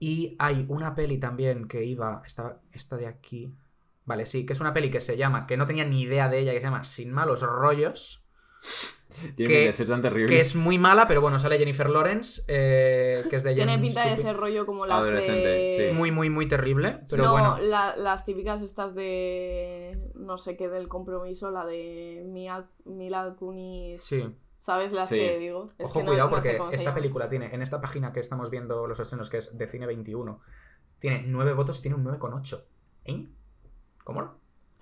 Y hay una peli también que iba. Esta, esta de aquí. Vale, sí, que es una peli que se llama, que no tenía ni idea de ella, que se llama Sin malos rollos. Tiene Que- que ser tan terrible. Que es muy mala, pero bueno, sale Jennifer Lawrence, eh, que es de Tiene Jen pinta de ese rollo como las Adolescente, de. sí. Muy, muy, muy terrible. Pero no, bueno. la- las típicas estas de. No sé qué del compromiso, la de Mila Kunis. Sí. ¿Sabes las Sí. que digo? Es Ojo, que no- cuidado, no porque esta película tiene, en esta página que estamos viendo los estrenos, que es de Cine 21, tiene 9 votos y tiene un 9,8. ¿Eh? ¿Cómo no?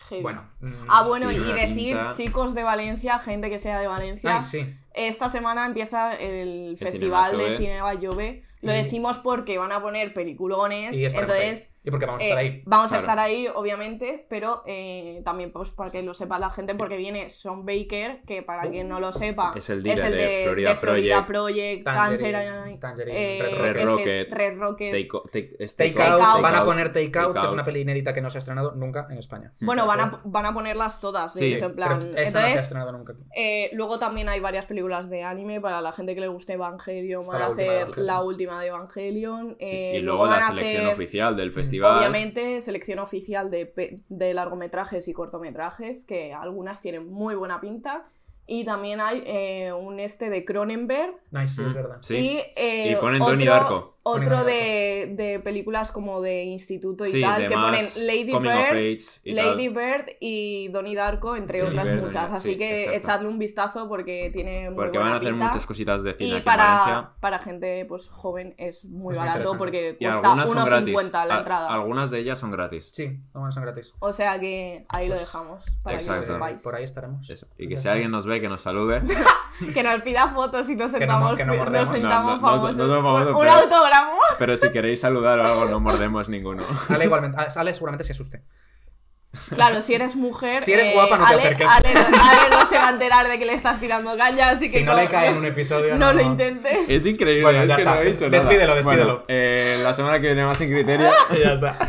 Heavy. Bueno. mm, Ah, bueno, y decir, pinta- chicos de Valencia, gente que sea de Valencia, Ay, sí. esta semana empieza el, Cinema festival Jove. de Cine Jove. Lo Y- decimos porque van a poner peliculones, Y entonces ahí. Y porque vamos a eh, estar ahí. vamos a estar ahí, obviamente, pero eh, también pues, para que lo sepa la gente, porque viene Sean Baker, que para quien no lo sepa, Es el líder de Florida Florida Project. Project, Tangerine, Tangerine, Tangerine, eh, Red Red Rocket. Red Rocket. Take, o- take- es Take, Take out, Out. van a poner Take Out, que es una peli inédita que no se ha estrenado nunca en España. Bueno, van a, van a ponerlas todas, de Sí, hecho, en plan. esa no se ha Entonces, estrenado nunca aquí. Eh, luego también hay varias películas de anime para la gente que le guste Evangelion. Está Van la a última de hacer Evangelion. la última de Evangelion. Sí, eh, y luego la selección hacer, oficial del festival. Obviamente, selección oficial de, pe- de largometrajes y cortometrajes, que algunas tienen muy buena pinta. Y también hay eh, un este de Cronenberg. Ay, sí, es Mm, verdad. Sí. Y, eh, Y ponen otro, Donnie Darko. Otro de, de películas como de instituto y Sí, tal, que ponen Lady Bird, Lady tal. Bird y Donnie Darko, entre Lady otras Bird, muchas. Donnie- Así sí, que exacto. echadle un vistazo porque tiene muy Porque buena van a hacer pinta. muchas cositas de cine Y aquí en Valencia. para, para gente pues joven es muy Es barato porque cuesta algunas son gratis. 1,50 la entrada. Algunas de ellas son gratis. Sí, algunas son gratis. O sea que ahí lo Pues, dejamos para que lo sepáis. Por ahí estaremos. Eso. Y que si alguien nos ve, que nos salude. Que nos pida fotos y nos Que no sentamos, mo- que no nos sentamos No, no, no, famosos. un, un pero- autógrafo. Pero si queréis saludar o algo, no mordemos ninguno. Ale igualmente. Ale- Ale seguramente se asuste. Claro, si eres mujer. Si eres eh, guapa, no te Ale- acerques. Ale, Ale no se va a enterar de que le estás tirando caña, así que Si no le cae en un episodio, no no- lo intentes. Es increíble, Bueno, es ya que está. no he dicho Despídelo, nada. despídelo. Bueno, eh, la semana que viene más sin criterio. Y ya está.